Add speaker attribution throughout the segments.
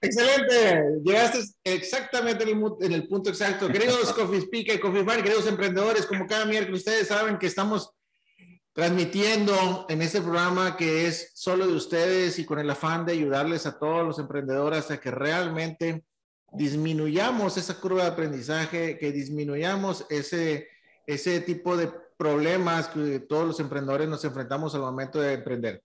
Speaker 1: Excelente, llegaste exactamente en el, punto exacto. Queridos Coffee Speaker, Coffee Bar, queridos emprendedores, como cada miércoles, ustedes saben que estamos transmitiendo en este programa que es solo de ustedes y con el afán de ayudarles a todos los emprendedores a que realmente disminuyamos esa curva de aprendizaje, que disminuyamos ese, ese tipo de problemas que todos los emprendedores nos enfrentamos al momento de emprender.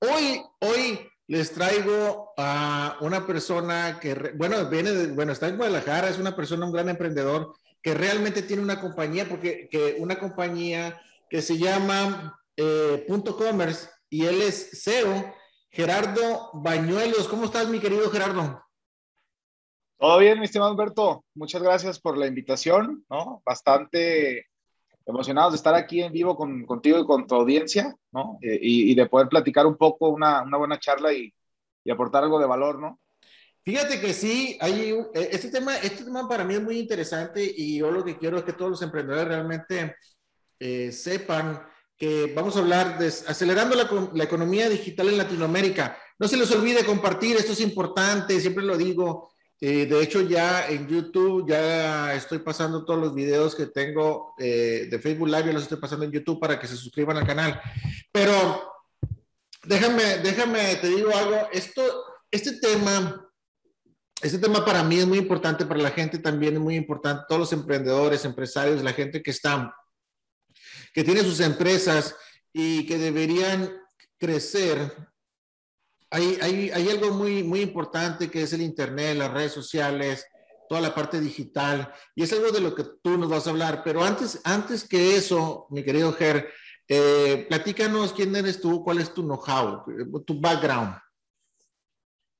Speaker 1: Hoy, hoy les traigo a una persona que, bueno, viene de, bueno, está en Guadalajara, es una persona, un gran emprendedor que realmente tiene una compañía, porque que una compañía que se llama eh, Punto Commerce y él es CEO, Gerardo Bañuelos. ¿Cómo estás, mi querido Gerardo?
Speaker 2: Todo bien, mi estimado Alberto. Muchas gracias por la invitación, ¿no? Bastante emocionados de estar aquí en vivo con, contigo y con tu audiencia, ¿no? Eh, y, de poder platicar un poco, una, una buena charla y, y, aportar algo de valor, ¿no?
Speaker 1: Fíjate que sí, hay, eh, este, tema, este tema para mí es muy interesante y yo lo que quiero es que todos los emprendedores realmente eh, sepan que vamos a hablar de acelerando la, la, economía digital en Latinoamérica. No se les olvide compartir, esto es importante, siempre lo digo. De hecho, ya en YouTube ya estoy pasando todos los videos que tengo eh, de Facebook Live, los estoy pasando en YouTube para que se suscriban al canal. Pero déjame, déjame, te digo algo, esto, este tema, este tema para mí es muy importante, para la gente también es muy importante, todos los emprendedores, empresarios, la gente que está, que tiene sus empresas y que deberían crecer hay, algo muy, muy importante que es el Internet, las redes sociales, toda la parte digital, y es algo de lo que tú nos vas a hablar. Pero antes, antes que eso, mi querido Ger, eh, platícanos quién eres tú, cuál es tu know-how, tu background.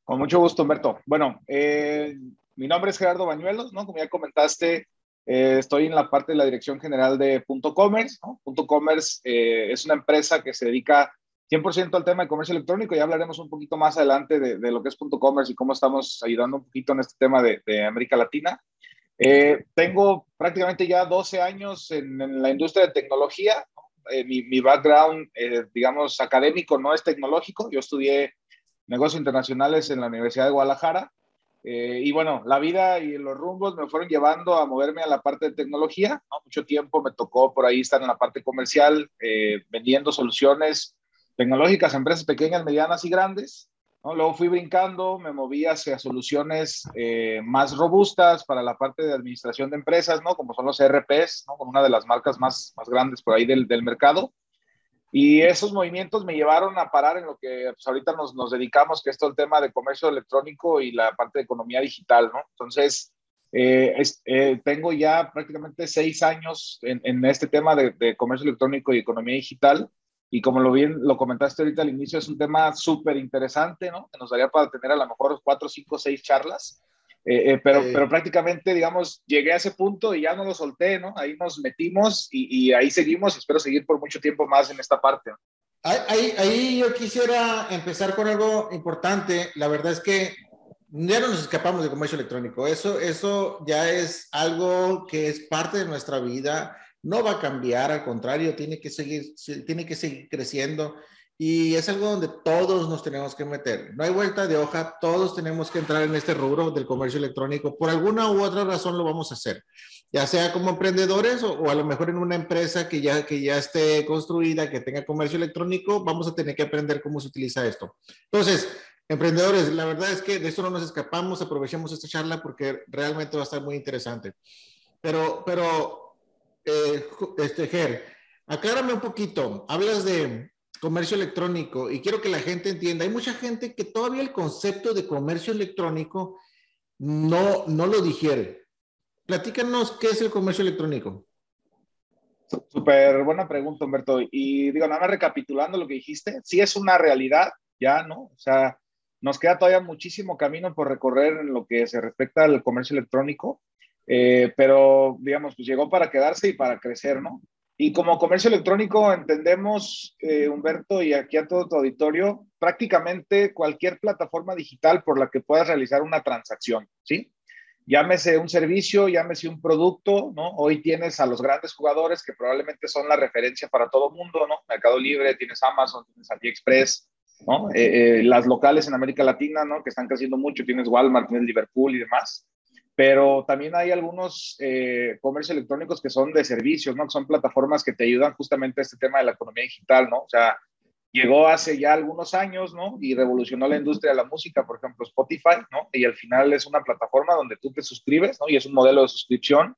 Speaker 2: Con mucho gusto, Humberto. Bueno, eh, mi nombre es Gerardo Bañuelos, ¿no? Como ya comentaste, eh, estoy en la parte de la dirección general de Punto Commerce. ¿no? Punto Commerce es una empresa que se dedica 100% al tema de comercio electrónico. Ya hablaremos un poquito más adelante de, lo que es punto commerce y cómo estamos ayudando un poquito en este tema de, América Latina. Eh, tengo prácticamente ya 12 años en, la industria de tecnología. Eh, mi, background, eh, digamos, académico no es tecnológico. Yo estudié negocios internacionales en la Universidad de Guadalajara. y bueno, la vida y los rumbos me fueron llevando a moverme a la parte de tecnología. Mucho tiempo me tocó por ahí estar en la parte comercial, vendiendo soluciones tecnológicas, empresas pequeñas, medianas y grandes. ¿no? Luego fui brincando, me moví hacia soluciones eh, más robustas para la parte de administración de empresas, ¿no? como son los ERPs, ¿no? con una de las marcas más, más grandes por ahí del, del mercado. Y esos movimientos me llevaron a parar en lo que pues, ahorita nos, nos, dedicamos, que es todo el tema de comercio electrónico y la parte de economía digital. ¿no? Entonces, eh, eh, tengo ya prácticamente seis años en, en este tema de, de, comercio electrónico y economía digital. Y como lo bien lo comentaste ahorita al inicio, es un tema súper interesante, ¿no? Que nos daría para tener a lo mejor cuatro, cinco, seis charlas. Eh, eh, pero, pero prácticamente, digamos, llegué a ese punto y ya no lo solté, ¿no? Ahí nos metimos y, y ahí seguimos espero seguir por mucho tiempo más en esta parte.
Speaker 1: Ahí, ahí yo quisiera empezar con algo importante. La verdad es que ya no nos escapamos de comercio electrónico. Eso, eso ya es algo que es parte de nuestra vida no va a cambiar, al contrario, tiene que seguir, tiene que seguir creciendo y es algo donde todos nos tenemos que meter. No hay vuelta de hoja, todos tenemos que entrar en este rubro del comercio electrónico. Por alguna u otra razón lo vamos a hacer, ya sea como emprendedores o, a lo mejor en una empresa que ya, que ya esté construida, que tenga comercio electrónico, vamos a tener que aprender cómo se utiliza esto. Entonces, emprendedores, la verdad es que de esto no nos escapamos, aprovechemos esta charla porque realmente va a estar muy interesante. Pero, pero eh, este, Ger, aclárame un poquito. Hablas de comercio electrónico y quiero que la gente entienda. Hay mucha gente que todavía el concepto de comercio electrónico no, no lo digiere. Platícanos qué es el comercio electrónico.
Speaker 2: Súper buena pregunta, Humberto. Y digo, nada más recapitulando lo que dijiste, sí es una realidad, ya, ¿no? O sea, nos queda todavía muchísimo camino por recorrer en lo que se respecta al comercio electrónico. Eh, pero digamos, pues llegó para quedarse y para crecer, ¿no? Y como comercio electrónico entendemos, eh, Humberto, y aquí a todo tu auditorio, prácticamente cualquier plataforma digital por la que puedas realizar una transacción, ¿sí? Llámese un servicio, llámese un producto, ¿no? Hoy tienes a los grandes jugadores que probablemente son la referencia para todo mundo, ¿no? Mercado Libre, tienes Amazon, tienes AliExpress, ¿no? Eh, eh, las locales en América Latina, ¿no? Que están creciendo mucho, tienes Walmart, tienes Liverpool y demás, pero también hay algunos eh, comercios electrónicos que son de servicios, ¿no? Que son plataformas que te ayudan justamente a este tema de la economía digital, ¿no? O sea, llegó hace ya algunos años, ¿no? Y revolucionó la industria de la música, por ejemplo, Spotify, ¿no? Y al final es una plataforma donde tú te suscribes, ¿no? Y es un modelo de suscripción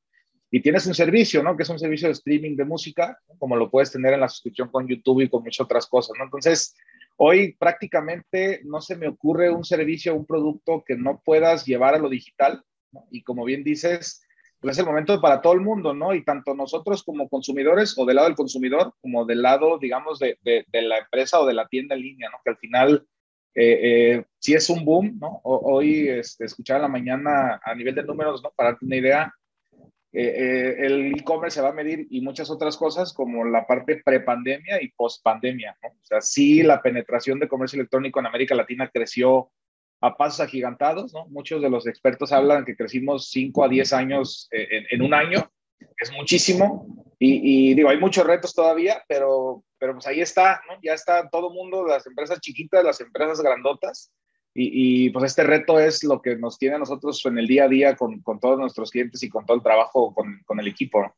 Speaker 2: y tienes un servicio, ¿no? Que es un servicio de streaming de música, como lo puedes tener en la suscripción con YouTube y con muchas otras cosas, ¿no? Entonces, hoy prácticamente no se me ocurre un servicio, un producto que no puedas llevar a lo digital, Y como bien dices, pues es el momento para todo el mundo, ¿no? Y tanto nosotros como consumidores o del lado del consumidor, como del lado, digamos, de, de, la empresa o de la tienda en línea, ¿no? Que al final eh, eh, sí es un boom, ¿no? hoy este, escuchaba en la mañana a nivel de números, ¿no? Para darte una idea, eh, eh, el e-commerce se va a medir y muchas otras cosas como la parte prepandemia y post-pandemia. ¿no? O sea, sí, la penetración de comercio electrónico en América Latina creció a pasos agigantados. ¿no? Muchos de los expertos hablan que crecimos 5 a 10 años eh, en, un año. Es muchísimo. Y, digo, hay muchos retos todavía, pero, pero pues ahí está, ¿no? Ya está todo mundo, las empresas chiquitas, las empresas grandotas, y, y, pues este reto es lo que nos tiene a nosotros en el día a día con, con todos nuestros clientes y con todo el trabajo con, con el equipo.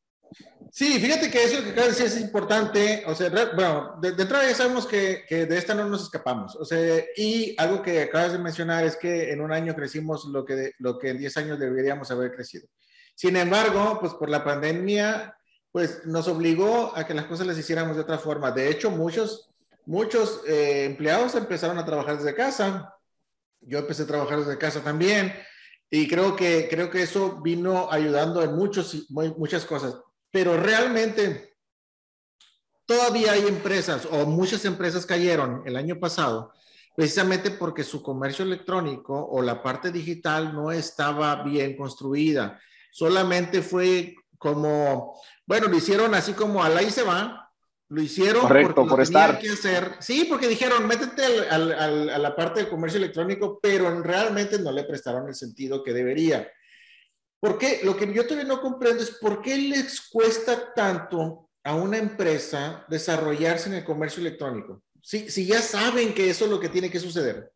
Speaker 1: Sí, fíjate que eso que acabas de decir es importante. O sea, bueno, de, de entrada ya sabemos que, que, de esta no nos escapamos. O sea, y algo que acabas de mencionar es que en un año crecimos lo que, lo que en 10 años deberíamos haber crecido. Sin embargo, pues por la pandemia, pues nos obligó a que las cosas las hiciéramos de otra forma. De hecho, muchos, muchos eh, empleados empezaron a trabajar desde casa yo empecé a trabajar desde casa también y creo que, creo que eso vino ayudando en muchos, muchas cosas. Pero realmente todavía hay empresas o muchas empresas cayeron el año pasado precisamente porque su comercio electrónico o la parte digital no estaba bien construida. Solamente fue como, bueno, lo hicieron así como a la y se va, lo hicieron
Speaker 2: Correcto,
Speaker 1: porque
Speaker 2: por
Speaker 1: lo
Speaker 2: estar.
Speaker 1: que hacer. Sí, porque dijeron, métete al, al, a la parte de comercio electrónico, pero realmente no le prestaron el sentido que debería. ¿Por qué? Lo que yo todavía no comprendo es por qué les cuesta tanto a una empresa desarrollarse en el comercio electrónico. Si, si ya saben que eso es lo que tiene que suceder.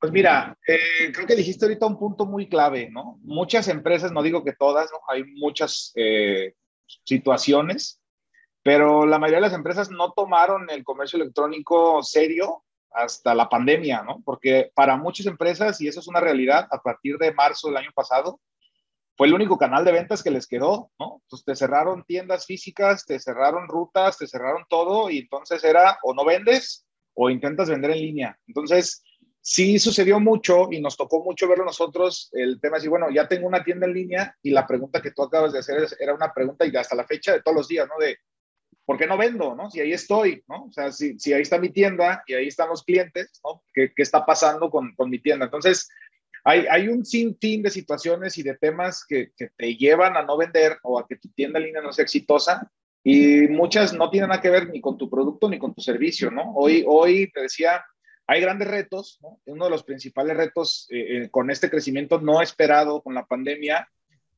Speaker 2: Pues mira, eh, creo que dijiste ahorita un punto muy clave, ¿no? Muchas empresas, no digo que todas, ¿no? Hay muchas eh, situaciones pero la mayoría de las empresas no tomaron el comercio electrónico serio hasta la pandemia, ¿no? Porque para muchas empresas, y eso es una realidad, a partir de marzo del año pasado, fue el único canal de ventas que les quedó, ¿no? Entonces te cerraron tiendas físicas, te cerraron rutas, te cerraron todo y entonces era o no vendes o intentas vender en línea. Entonces, sí sucedió mucho y nos tocó mucho verlo nosotros, el tema es, y bueno, ya tengo una tienda en línea y la pregunta que tú acabas de hacer era una pregunta y hasta la fecha de todos los días, ¿no? De, ¿por qué no vendo? ¿no? Si ahí estoy, ¿no? O sea, si, si ahí está mi tienda y ahí están los clientes, ¿no? ¿Qué, está pasando con, mi tienda? Entonces, hay, hay, un sinfín de situaciones y de temas que, te llevan a no vender o a que tu tienda en línea no sea exitosa y muchas no tienen nada que ver ni con tu producto ni con tu servicio, ¿no? Hoy, hoy te decía, hay grandes retos, ¿no? Uno de los principales retos eh, eh, con este crecimiento no esperado con la pandemia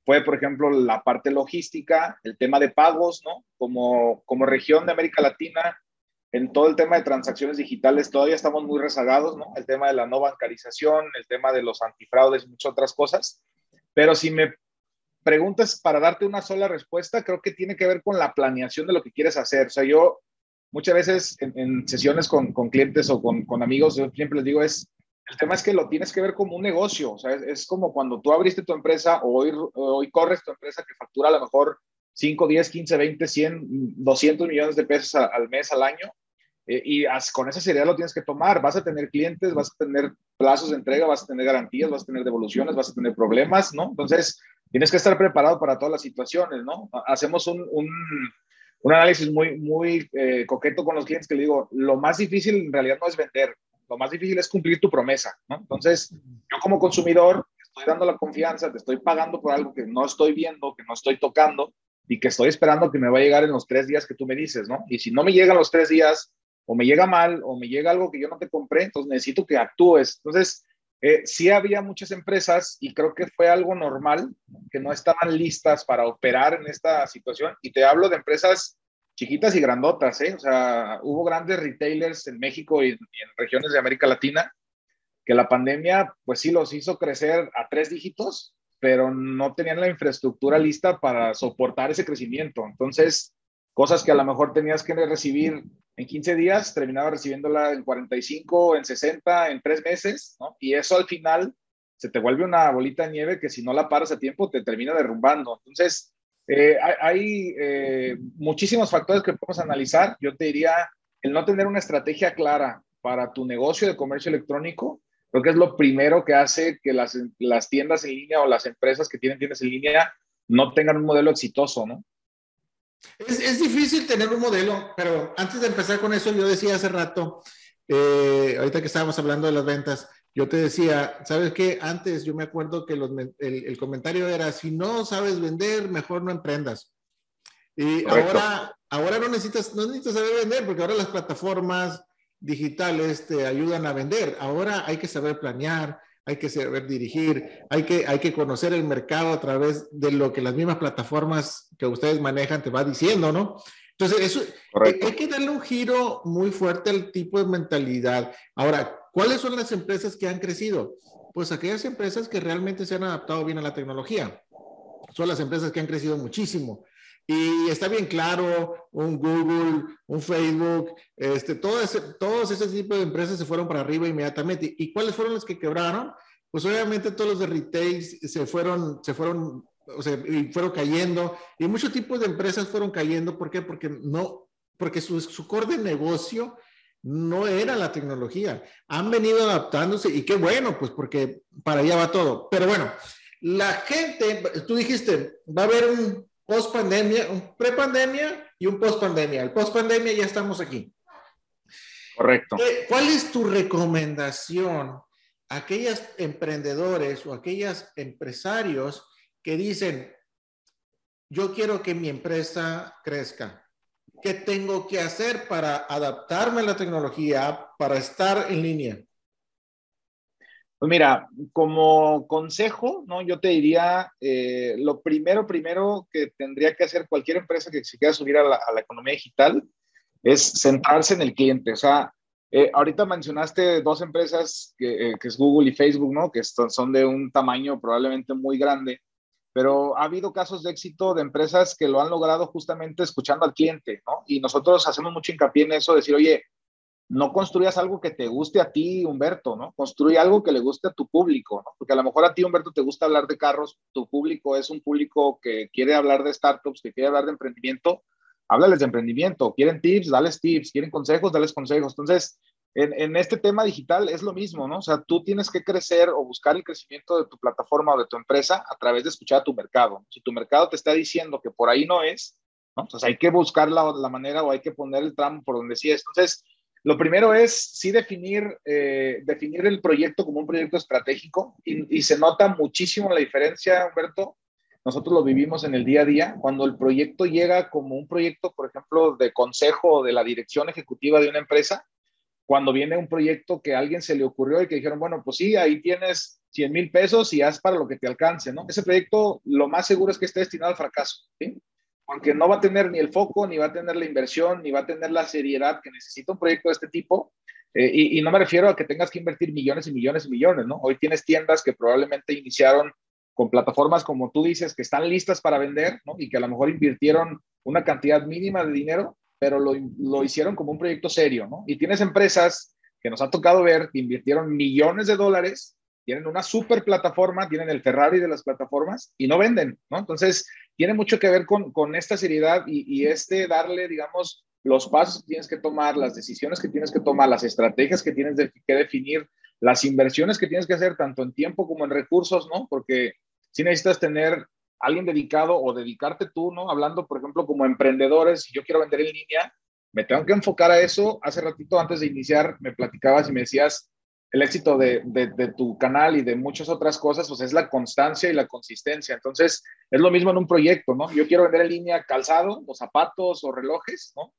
Speaker 2: fue, por ejemplo, la parte logística, el tema de pagos, ¿no? Como, como región de América Latina, en todo el tema de transacciones digitales todavía estamos muy rezagados, ¿no? El tema de la no bancarización, el tema de los antifraudes muchas otras cosas. Pero si me preguntas para darte una sola respuesta, creo que tiene que ver con la planeación de lo que quieres hacer. O sea, yo muchas veces en, en sesiones con, con, clientes o con, con amigos, yo siempre les digo es, el tema es que lo tienes que ver como un negocio, o sea, es, es como cuando tú abriste tu empresa o hoy, hoy, corres tu empresa que factura a lo mejor 5, 10, 15, 20, 100, 200 millones de pesos al mes, al año, eh, y as, con esa seriedad lo tienes que tomar. Vas a tener clientes, vas a tener plazos de entrega, vas a tener garantías, vas a tener devoluciones, vas a tener problemas, ¿no? Entonces, tienes que estar preparado para todas las situaciones, ¿no? Hacemos un, un, un análisis muy, muy eh, coqueto con los clientes que le digo, lo más difícil en realidad no es vender, lo más difícil es cumplir tu promesa, ¿no? Entonces, yo como consumidor estoy dando la confianza, te estoy pagando por algo que no estoy viendo, que no estoy tocando y que estoy esperando que me va a llegar en los tres días que tú me dices, ¿no? Y si no me llegan los tres días, o me llega mal, o me llega algo que yo no te compré, entonces necesito que actúes. Entonces, eh, sí había muchas empresas y creo que fue algo normal que no estaban listas para operar en esta situación. Y te hablo de empresas chiquitas y grandotas, ¿eh? O sea, hubo grandes retailers en México y, en regiones de América Latina que la pandemia, pues sí, los hizo crecer a tres dígitos, pero no tenían la infraestructura lista para soportar ese crecimiento. Entonces, cosas que a lo mejor tenías que recibir en 15 días, terminaba recibiéndola en 45, en 60, en tres meses, ¿no? Y eso al final se te vuelve una bolita de nieve que si no la paras a tiempo te termina derrumbando. Entonces, eh, hay, eh, muchísimos factores que podemos analizar. Yo te diría, el no tener una estrategia clara para tu negocio de comercio electrónico, creo que es lo primero que hace que las, las tiendas en línea o las empresas que tienen tiendas en línea no tengan un modelo exitoso, ¿no?
Speaker 1: Es, es, difícil tener un modelo, pero antes de empezar con eso, yo decía hace rato, eh, ahorita que estábamos hablando de las ventas, yo te decía, ¿sabes qué? Antes yo me acuerdo que el, comentario era, si no sabes vender, mejor no emprendas. Y ahora, ahora no, necesitas, no necesitas saber vender, porque ahora las plataformas digitales te ayudan a vender. Ahora hay que saber planear, hay que saber dirigir, hay que, hay que conocer el mercado a través de lo que las mismas plataformas que ustedes manejan te va diciendo, ¿no? Entonces, eso, hay que darle un giro muy fuerte al tipo de mentalidad. Ahora, ¿cuáles son las empresas que han crecido? Pues aquellas empresas que realmente se han adaptado bien a la tecnología. Son las empresas que han crecido muchísimo. Y está bien claro, un Google, un Facebook, este, todo ese, todos ese tipo de empresas se fueron para arriba inmediatamente. ¿Y cuáles fueron las que quebraron? Pues obviamente todos los de retail se fueron, se fueron o sea, y fueron cayendo, y muchos tipos de empresas fueron cayendo, ¿por qué? Porque no, porque su, su core de negocio no era la tecnología. Han venido adaptándose y qué bueno, pues porque para allá va todo. Pero bueno, la gente, tú dijiste, va a haber un post pandemia, un pre pandemia y un post pandemia. El post pandemia ya estamos aquí.
Speaker 2: Correcto.
Speaker 1: ¿Cuál es tu recomendación a aquellos emprendedores o aquellos empresarios que dicen, yo quiero que mi empresa crezca. ¿Qué tengo que hacer para adaptarme a la tecnología, para estar en línea?
Speaker 2: Pues mira, como consejo, ¿no? Yo te diría, eh, lo primero, primero que tendría que hacer cualquier empresa que se quiera subir a la, economía digital es centrarse en el cliente. O sea, eh, ahorita mencionaste dos empresas que, eh, que, es Google y Facebook, ¿no? Que son de un tamaño probablemente muy grande pero ha habido casos de éxito de empresas que lo han logrado justamente escuchando al cliente, ¿no? Y nosotros hacemos mucho hincapié en eso, decir, oye, no construyas algo que te guste a ti, Humberto, ¿no? Construye algo que le guste a tu público, ¿no? Porque a lo mejor a ti, Humberto, te gusta hablar de carros, tu público es un público que quiere hablar de startups, que quiere hablar de emprendimiento, háblales de emprendimiento, quieren tips, dales tips, quieren consejos, dales consejos. Entonces, en, este tema digital es lo mismo, ¿no? O sea, tú tienes que crecer o buscar el crecimiento de tu plataforma o de tu empresa a través de escuchar a tu mercado. Si tu mercado te está diciendo que por ahí no es, ¿no? Entonces hay que buscar la, manera o hay que poner el tramo por donde sí es. Entonces, lo primero es sí definir, eh, definir el proyecto como un proyecto estratégico y, y se nota muchísimo la diferencia, Humberto. Nosotros lo vivimos en el día a día. Cuando el proyecto llega como un proyecto, por ejemplo, de consejo de la dirección ejecutiva de una empresa, cuando viene un proyecto que a alguien se le ocurrió y que dijeron, bueno, pues sí, ahí tienes 100 mil pesos y haz para lo que te alcance, ¿no? Ese proyecto lo más seguro es que esté destinado al fracaso, ¿sí? Porque no va a tener ni el foco, ni va a tener la inversión, ni va a tener la seriedad que necesita un proyecto de este tipo. Eh, y, no me refiero a que tengas que invertir millones y millones y millones, ¿no? Hoy tienes tiendas que probablemente iniciaron con plataformas como tú dices, que están listas para vender. Y que a lo mejor invirtieron una cantidad mínima de dinero pero lo, lo, hicieron como un proyecto serio, ¿no? Y tienes empresas que nos ha tocado ver que invirtieron millones de dólares, tienen una super plataforma, tienen el Ferrari de las plataformas y no venden, ¿no? Entonces, tiene mucho que ver con, con esta seriedad y, y, este darle, digamos, los pasos que tienes que tomar, las decisiones que tienes que tomar, las estrategias que tienes que definir, las inversiones que tienes que hacer tanto en tiempo como en recursos, ¿no? Porque si necesitas tener alguien dedicado o dedicarte tú, ¿no? Hablando, por ejemplo, como emprendedores, si yo quiero vender en línea, me tengo que enfocar a eso. Hace ratito, antes de iniciar, me platicabas y me decías, el éxito de, tu canal y de muchas otras cosas, pues es la constancia y la consistencia. Entonces, es lo mismo en un proyecto, ¿no? Yo quiero vender en línea calzado, o zapatos o relojes, ¿no?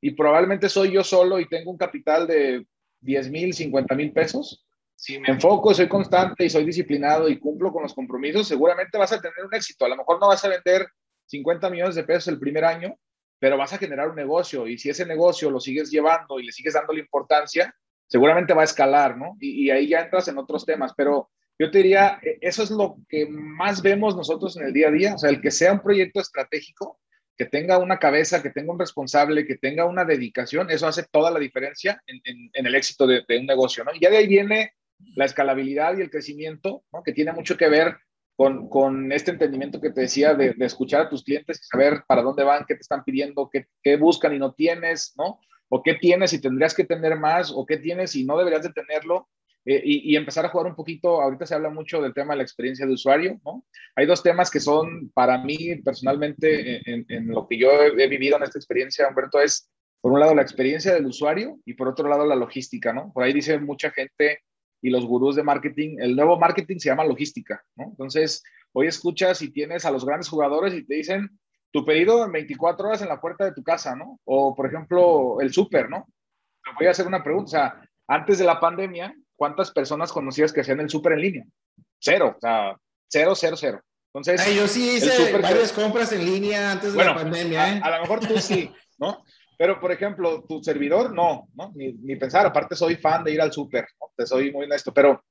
Speaker 2: Y probablemente soy yo solo y tengo un capital de 10 mil, 50 mil pesos si me enfoco, soy constante y soy disciplinado y cumplo con los compromisos, seguramente vas a tener un éxito. A lo mejor no vas a vender 50 millones de pesos el primer año, pero vas a generar un negocio y si ese negocio lo sigues llevando y le sigues dando la importancia, seguramente va a escalar, ¿no? Y, ahí ya entras en otros temas, pero yo te diría, e, eso es lo que más vemos nosotros en el día a día, o sea, el que sea un proyecto estratégico, que tenga una cabeza, que tenga un responsable, que tenga una dedicación, eso hace toda la diferencia en, el éxito de, un negocio, ¿no? Y ya de ahí viene la escalabilidad y el crecimiento, ¿no? Que tiene mucho que ver con, este entendimiento que te decía de, de, escuchar a tus clientes y saber para dónde van, qué te están pidiendo, qué, qué buscan y no tienes, ¿no? O qué tienes y tendrías que tener más, o qué tienes y no deberías de tenerlo. Eh, y, empezar a jugar un poquito, ahorita se habla mucho del tema de la experiencia de usuario, ¿no? Hay dos temas que son para mí personalmente en, lo que yo he, vivido en esta experiencia, Humberto, es por un lado la experiencia del usuario y por otro lado la logística, ¿no? Por ahí dice mucha gente y los gurús de marketing, el nuevo marketing se llama logística. Entonces, hoy escuchas y tienes a los grandes jugadores y te dicen tu pedido en 24 horas en la puerta de tu casa, ¿no? O, por ejemplo, el súper, ¿no? Te voy a hacer una pregunta, o sea, antes de la pandemia, ¿cuántas personas conocías que hacían el súper en línea? Cero, o sea, cero, cero, cero. Entonces,
Speaker 1: Ay, yo sí hice varias que... compras en línea antes de bueno, la pandemia.
Speaker 2: ¿eh? A, a, lo mejor tú sí, ¿no? Pero, por ejemplo, tu servidor, no, ¿no? Ni, ni pensar, aparte soy fan de ir al súper, ¿no? te soy muy honesto, pero,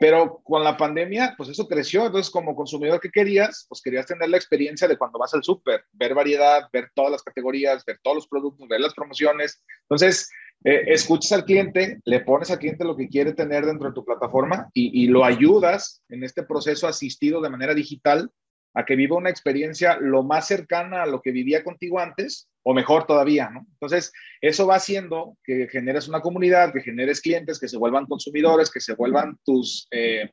Speaker 2: pero con la pandemia, pues eso creció, entonces como consumidor, ¿qué querías? Pues querías tener la experiencia de cuando vas al súper, ver variedad, ver todas las categorías, ver todos los productos, ver las promociones. Entonces, eh, escuchas al cliente, le pones al cliente lo que quiere tener dentro de tu plataforma y, y lo ayudas en este proceso asistido de manera digital a que viva una experiencia lo más cercana a lo que vivía contigo antes o mejor todavía, ¿no? Entonces, eso va haciendo que generes una comunidad, que generes clientes, que se vuelvan consumidores, que se vuelvan tus, eh,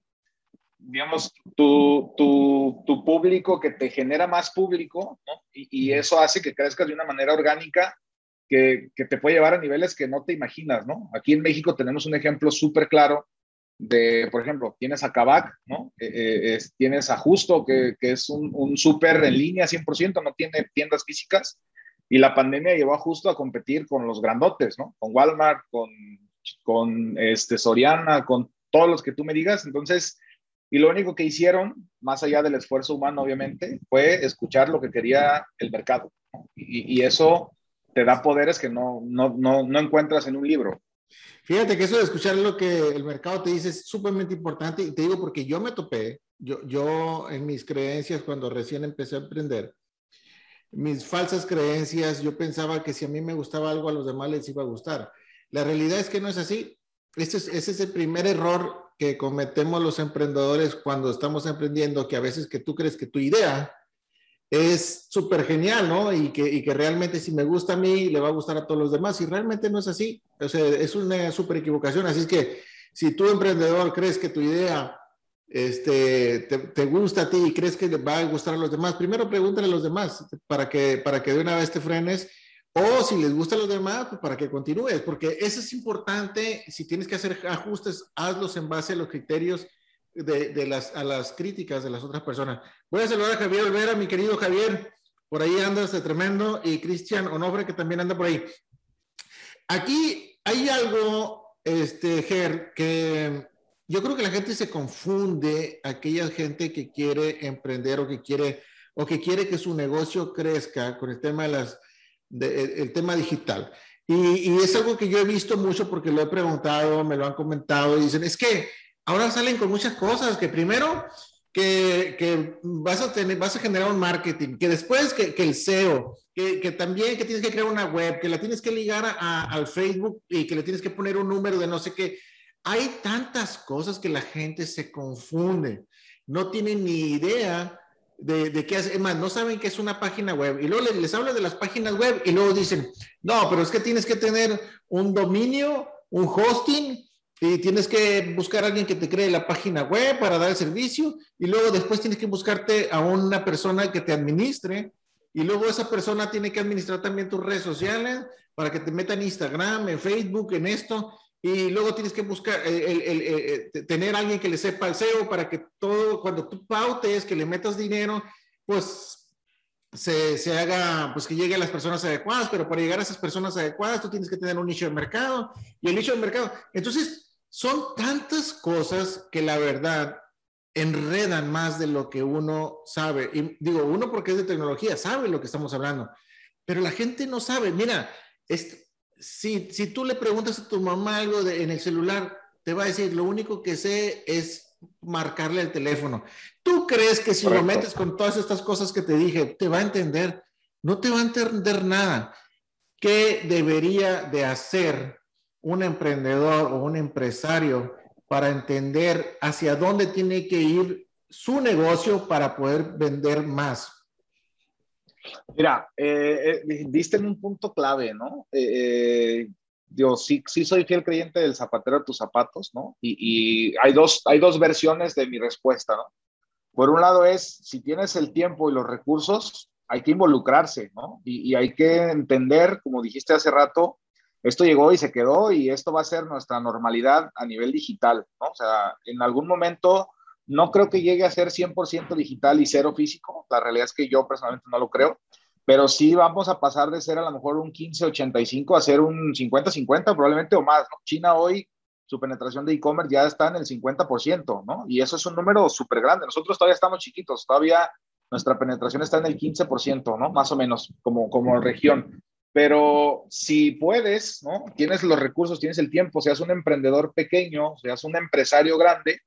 Speaker 2: digamos, tu, tu, tu, público, que te genera más público, ¿no? Y, y, eso hace que crezcas de una manera orgánica que, que te puede llevar a niveles que no te imaginas, ¿no? Aquí en México tenemos un ejemplo súper claro de, por ejemplo, tienes a Kavak, ¿no? Eh, eh, es, tienes a Justo, que, que es un, un súper en línea 100%, no tiene tiendas físicas, y la pandemia llevó a Justo a competir con los grandotes, ¿no? Con Walmart, con, con este, Soriana, con todos los que tú me digas. Entonces, y lo único que hicieron, más allá del esfuerzo humano, obviamente, fue escuchar lo que quería el mercado. y, eso te da poderes que no, no, no, no encuentras en un libro.
Speaker 1: Fíjate que eso de escuchar lo que el mercado te dice es sumamente importante y te digo porque yo me topé, yo, yo en mis creencias cuando recién empecé a emprender, mis falsas creencias, yo pensaba que si a mí me gustaba algo a los demás les iba a gustar. La realidad es que no es así. Ese es, ese es el primer error que cometemos los emprendedores cuando estamos emprendiendo, que a veces que tú crees que tu idea es súper genial, ¿no? Y que, y que realmente si me gusta a mí, le va a gustar a todos los demás. Y realmente no es así. O sea, es una súper equivocación. Así es que si tú, emprendedor, crees que tu idea este, te, te, gusta a ti y crees que le va a gustar a los demás, primero pregúntale a los demás para que, para que de una vez te frenes. O si les gusta a los demás, pues para que continúes, porque eso es importante. Si tienes que hacer ajustes, hazlos en base a los criterios de, de, las, a las críticas de las otras personas. Voy a saludar a Javier Olvera, mi querido Javier, por ahí andas de tremendo, y Cristian Onofre, que también anda por ahí. Aquí hay algo, este, Ger, que yo creo que la gente se confunde, aquella gente que quiere emprender o que quiere, o que quiere que su negocio crezca con el tema de las, de, el tema digital. Y, y, es algo que yo he visto mucho porque lo he preguntado, me lo han comentado y dicen, es que ahora salen con muchas cosas, que primero que, que vas, a tener, vas a generar un marketing, que después que, que el SEO, que, que, también que tienes que crear una web, que la tienes que ligar a, al Facebook y que le tienes que poner un número de no sé qué. Hay tantas cosas que la gente se confunde, no tienen ni idea de, qué hacer, es más, no saben qué es una página web. Y luego les, les hablo de las páginas web y luego dicen, no, pero es que tienes que tener un dominio, un hosting y tienes que buscar a alguien que te cree la página web para dar el servicio y luego después tienes que buscarte a una persona que te administre y luego esa persona tiene que administrar también tus redes sociales para que te meta en Instagram, en Facebook, en esto y luego tienes que buscar el, el, el, el, tener alguien que le sepa el SEO para que todo cuando tú pautes que le metas dinero pues se, se, haga, pues que llegue a las personas adecuadas, pero para llegar a esas personas adecuadas tú tienes que tener un nicho de mercado y el nicho de mercado. Entonces, son tantas cosas que la verdad enredan más de lo que uno sabe. Y digo, uno porque es de tecnología, sabe lo que estamos hablando. pero la gente no sabe. Mira, si, si tú le preguntas a tu mamá algo de, en el celular, te va a decir, lo único que sé es marcarle el teléfono. ¿Tú crees que si lo metes con todas estas cosas que te dije, te va a entender? No te va a entender nada. ¿Qué debería de hacer un emprendedor o un empresario para entender hacia dónde tiene que ir su negocio para poder vender más?
Speaker 2: Mira, eh, eh, diste en un punto clave, ¿no? Eh, yo sí, sí soy fiel creyente del zapatero de tus zapatos, ¿no? Y, hay, dos, hay dos versiones de mi respuesta, ¿no? Por un lado es, si tienes el tiempo y los recursos, hay que involucrarse, ¿no? Y, y hay que entender, como dijiste hace rato, esto llegó y se quedó y esto va a ser nuestra normalidad a nivel digital, ¿no? O sea, en algún momento no creo que llegue a ser 100% digital y cero físico. La realidad es que yo personalmente no lo creo, pero sí vamos a pasar de ser a lo mejor un 15-85 a ser un 50-50 probablemente o más. China hoy, su penetración de e-commerce ya está en el 50%, ¿no? Y eso es un número súper grande. Nosotros todavía estamos chiquitos, todavía nuestra penetración está en el 15%, ¿no? Más o menos, como, como región. Pero si puedes, ¿no? Tienes los recursos, tienes el tiempo, seas un emprendedor pequeño, seas un empresario grande,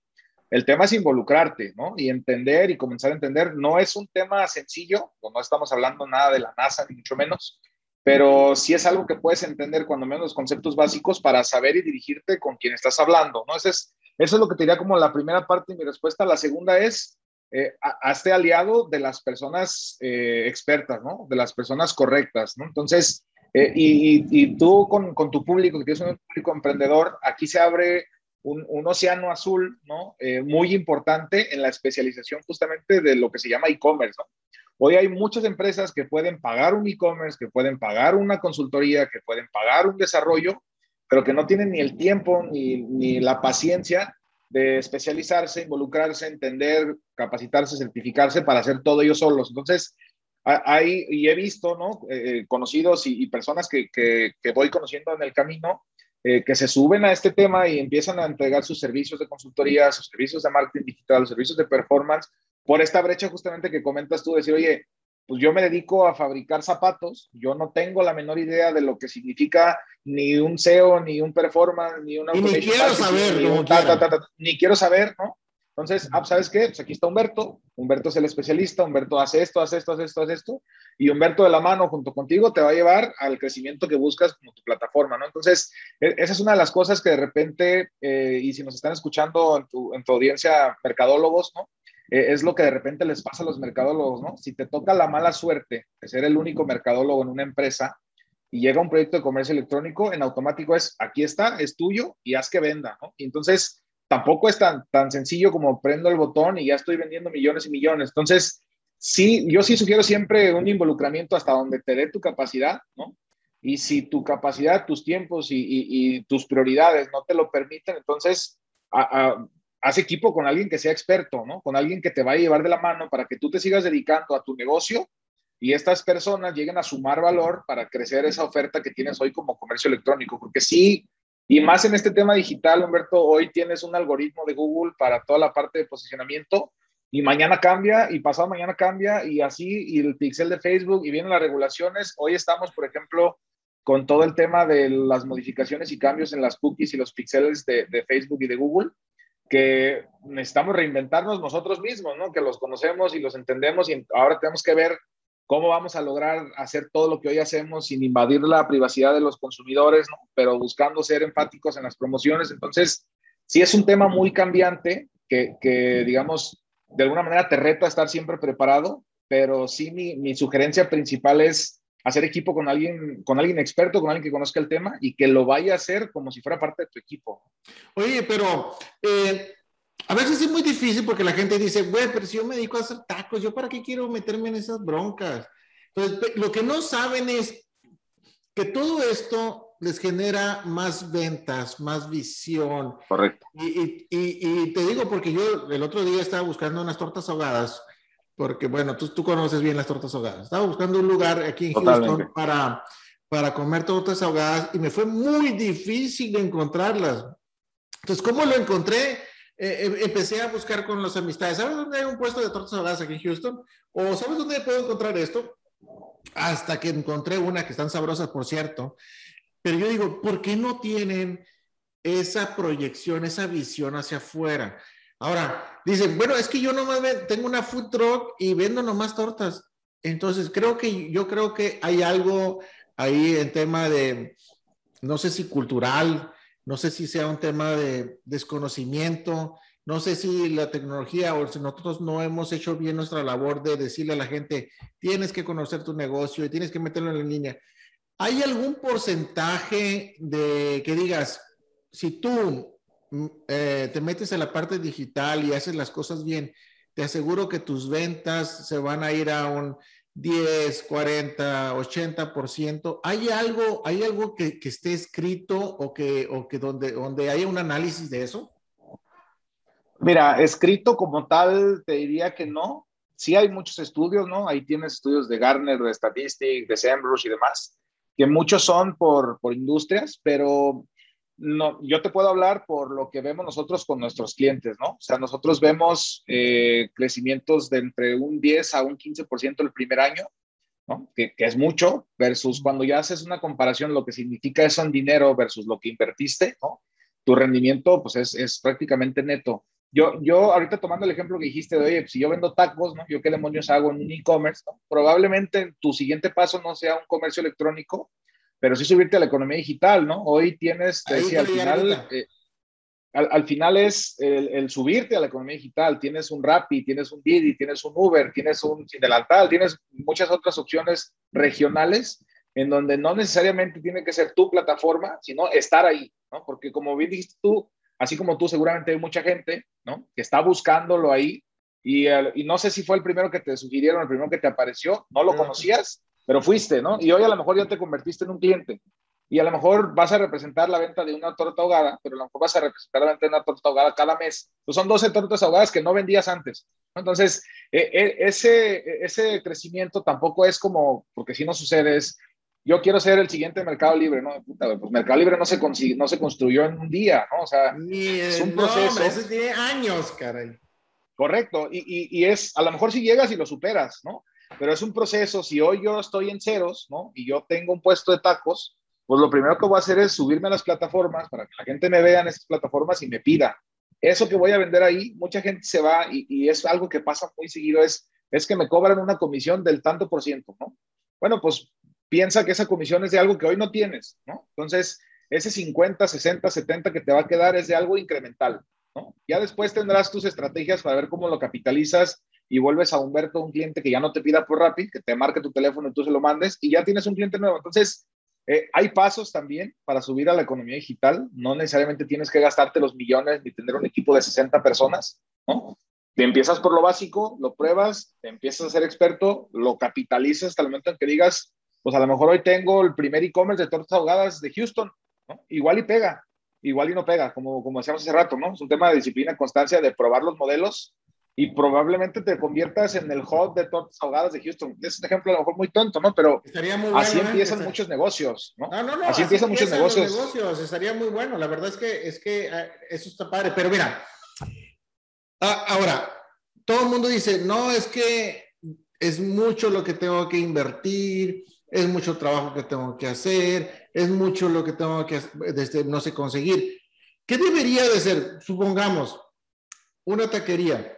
Speaker 2: el tema es involucrarte, ¿no? Y entender y comenzar a entender. No es un tema sencillo, no estamos hablando nada de la NASA, ni mucho menos, pero sí es algo que puedes entender cuando menos los conceptos básicos para saber y dirigirte con quien estás hablando, ¿no? Eso es, eso es lo que te diría como la primera parte de mi respuesta. La segunda es, eh, hazte aliado de las personas eh, expertas, ¿no? De las personas correctas, ¿no? Entonces, eh, y, tú con, con, tu público, que tienes un público emprendedor, aquí se abre un, océano azul, ¿no? Eh, muy importante en la especialización justamente de lo que se llama e-commerce, ¿no? Hoy hay muchas empresas que pueden pagar un e-commerce, que pueden pagar una consultoría, que pueden pagar un desarrollo, pero que no tienen ni el tiempo ni, ni la paciencia de especializarse, involucrarse, entender, capacitarse, certificarse para hacer todo ellos solos. Entonces, hay, y he visto, ¿no? Eh, conocidos y, y personas que, que, que, voy conociendo en el camino, eh, que se suben a este tema y empiezan a entregar sus servicios de consultoría, sus servicios de marketing digital, sus servicios de performance, por esta brecha justamente que comentas tú, decir, oye, pues yo me dedico a fabricar zapatos, yo no tengo la menor idea de lo que significa ni un SEO, ni un performance, ni una...
Speaker 1: Y ni quiero saber,
Speaker 2: ni, ni quiero saber, ¿no? Entonces, ah, ¿sabes qué? Pues aquí está Humberto, Humberto es el especialista, Humberto hace esto, hace esto, hace esto, hace esto, y Humberto de la mano junto contigo te va a llevar al crecimiento que buscas como tu plataforma, ¿no? Entonces, e, esa es una de las cosas que de repente, eh, y si nos están escuchando en tu, en tu audiencia mercadólogos, ¿no? Eh, es lo que de repente les pasa a los mercadólogos, ¿no? Si te toca la mala suerte de ser el único mercadólogo en una empresa y llega un proyecto de comercio electrónico, en automático es, aquí está, es tuyo y haz que venda, ¿no? Y entonces tampoco es tan, tan sencillo como prendo el botón y ya estoy vendiendo millones y millones. Entonces, sí, yo sí sugiero siempre un involucramiento hasta donde te dé tu capacidad, ¿no? Y si tu capacidad, tus tiempos y, tus prioridades no te lo permiten, entonces haz equipo con alguien que sea experto, ¿no? Con alguien que te vaya a llevar de la mano para que tú te sigas dedicando a tu negocio y estas personas lleguen a sumar valor para crecer esa oferta que tienes hoy como comercio electrónico. Porque sí, y más en este tema digital, Humberto, hoy tienes un algoritmo de Google para toda la parte de posicionamiento y mañana cambia y pasado mañana cambia y así, y el pixel de Facebook y vienen las regulaciones. Hoy estamos, por ejemplo, con todo el tema de las modificaciones y cambios en las cookies y los pixeles de, de Facebook y de Google, que necesitamos reinventarnos nosotros mismos, ¿no? Que los conocemos y los entendemos y ahora tenemos que ver cómo vamos a lograr hacer todo lo que hoy hacemos sin invadir la privacidad de los consumidores, ¿no? pero buscando ser enfáticos en las promociones. Entonces, sí es un tema muy cambiante que, que digamos, de alguna manera te reta estar siempre preparado, pero sí mi, mi, sugerencia principal es hacer equipo con alguien, con alguien experto, con alguien que conozca el tema y que lo vaya a hacer como si fuera parte de tu equipo.
Speaker 1: Oye, pero eh, a veces es muy difícil porque la gente dice, güey, pero si yo me dedico a hacer tacos, ¿yo para qué quiero meterme en esas broncas? Entonces, lo que no saben es que todo esto les genera más ventas, más visión.
Speaker 2: Correcto.
Speaker 1: Y, y, te digo porque yo el otro día estaba buscando unas tortas ahogadas, porque bueno, tú, tú conoces bien las tortas ahogadas. Estaba buscando un lugar aquí en Houston para, para comer tortas ahogadas y me fue muy difícil encontrarlas. Entonces, ¿cómo lo encontré? Eh, em, empecé a buscar con las amistades. ¿Sabes dónde hay un puesto de tortas ahogadas aquí en Houston? ¿O sabes dónde puedo encontrar esto? hasta que encontré una que están sabrosas, por cierto. Pero yo digo, ¿por qué no tienen esa proyección, esa visión hacia afuera? Ahora, dicen, bueno, es que yo nomás tengo una food truck y vendo nomás tortas. Entonces, creo que yo creo que hay algo ahí en tema de, no sé si cultural, no sé si sea un tema de desconocimiento, no sé si la tecnología o si nosotros no hemos hecho bien nuestra labor de decirle a la gente, tienes que conocer tu negocio y tienes que meterlo en la línea. ¿Hay algún porcentaje de que digas, si tú mm, eh, te metes en la parte digital y haces las cosas bien, te aseguro que tus ventas se van a ir a un 10, 40, 80%. ¿Hay algo, hay algo que, que esté escrito o que, o que donde, donde haya un análisis de eso?
Speaker 2: Mira, escrito como tal, te diría que no. Sí hay muchos estudios, ¿no? Ahí tienes estudios de Gartner, de Statistics, de SEMrush y demás, que muchos son por, por industrias, pero no, yo te puedo hablar por lo que vemos nosotros con nuestros clientes, ¿no? O sea, nosotros vemos eh, crecimientos de entre un 10 a un 15% el primer año, ¿no? Que, que, es mucho, versus cuando ya haces una comparación, lo que significa eso en dinero versus lo que invertiste, ¿no? Tu rendimiento, pues es, es prácticamente neto. Yo, yo ahorita tomando el ejemplo que dijiste de, oye, si yo vendo tacos, ¿no? Yo qué demonios hago en un e-commerce. Probablemente tu siguiente paso no sea un comercio electrónico, pero sí subirte a la economía digital, ¿no? Hoy tienes, te decía, al final, eh, al, al, final es el, el, subirte a la economía digital. Tienes un Rappi, tienes un Didi, tienes un Uber, tienes un Sin Delantal, tienes muchas otras opciones regionales en donde no necesariamente tiene que ser tu plataforma, sino estar ahí, ¿no? Porque como bien dijiste tú, así como tú, seguramente hay mucha gente, ¿no? Que está buscándolo ahí y, y, no sé si fue el primero que te sugirieron, el primero que te apareció, no lo conocías, pero fuiste, ¿no? Y hoy a lo mejor ya te convertiste en un cliente y a lo mejor vas a representar la venta de una torta ahogada, pero a lo mejor vas a representar la venta de una torta ahogada cada mes. Pues son 12 tortas ahogadas que no vendías antes. Entonces, e, e, ese, ese crecimiento tampoco es como, porque si no sucede, es yo quiero ser el siguiente Mercado Libre, ¿no? Puta, pues Mercado Libre no se, no se construyó en un día, ¿no? O sea,
Speaker 1: Ni, es un proceso. No, eso tiene años, caray.
Speaker 2: Correcto, y, y, y, es, a lo mejor si llegas y lo superas, ¿no? Pero es un proceso, si hoy yo estoy en ceros, ¿no? Y yo tengo un puesto de tacos, pues lo primero que voy a hacer es subirme a las plataformas para que la gente me vea en esas plataformas y me pida. Eso que voy a vender ahí, mucha gente se va y, y es algo que pasa muy seguido, es, es que me cobran una comisión del tanto por ciento, ¿no? Bueno, pues piensa que esa comisión es de algo que hoy no tienes, ¿no? Entonces, ese 50, 60, 70 que te va a quedar es de algo incremental, ¿no? Ya después tendrás tus estrategias para ver cómo lo capitalizas y vuelves a Humberto un cliente que ya no te pida por Rappi, que te marque tu teléfono y tú se lo mandes y ya tienes un cliente nuevo. Entonces, eh, hay pasos también para subir a la economía digital. No necesariamente tienes que gastarte los millones ni tener un equipo de 60 personas, ¿no? Te empiezas por lo básico, lo pruebas, te empiezas a ser experto, lo capitalizas hasta el momento en que digas, pues a lo mejor hoy tengo el primer e-commerce de tortas ahogadas de Houston, ¿no? Igual y pega, igual y no pega, como, como decíamos hace rato, ¿no? Es un tema de disciplina, constancia, de probar los modelos y probablemente te conviertas en el hot de tortas ahogadas de Houston. Es un ejemplo a lo mejor muy tonto, ¿no? Pero bueno, así ¿eh? empiezan ¿eh? muchos negocios, ¿no?
Speaker 1: No, no, no.
Speaker 2: Así, así empiezan, muchos negocios.
Speaker 1: negocios. Estaría muy bueno. La verdad es que, es que uh, eso está padre. Pero mira, uh, ahora, todo el mundo dice, no, es que es mucho lo que tengo que invertir, es mucho trabajo que tengo que hacer, es mucho lo que tengo que desde, no sé conseguir. ¿Qué debería de ser? Supongamos, una taquería,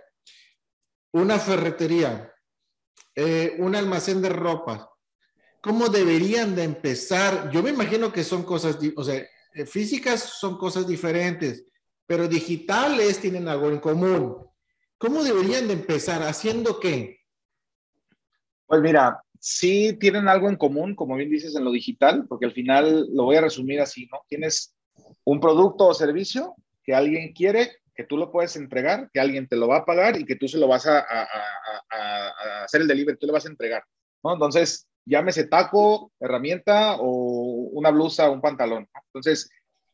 Speaker 1: una ferretería, eh, un almacén de ropa. ¿Cómo deberían de empezar? Yo me imagino que son cosas, o sea, eh, físicas son cosas diferentes, pero digitales tienen algo en común. ¿Cómo deberían de empezar? ¿Haciendo qué?
Speaker 2: Pues mira, sí tienen algo en común, como bien dices, en lo digital, porque al final lo voy a resumir así, ¿no? Tienes un producto o servicio que alguien quiere, que tú lo puedes entregar, que alguien te lo va a pagar y que tú se lo vas a, a, a, a hacer el delivery, tú le vas a entregar, ¿no? Entonces, llámese taco, herramienta o una blusa, un pantalón. Entonces,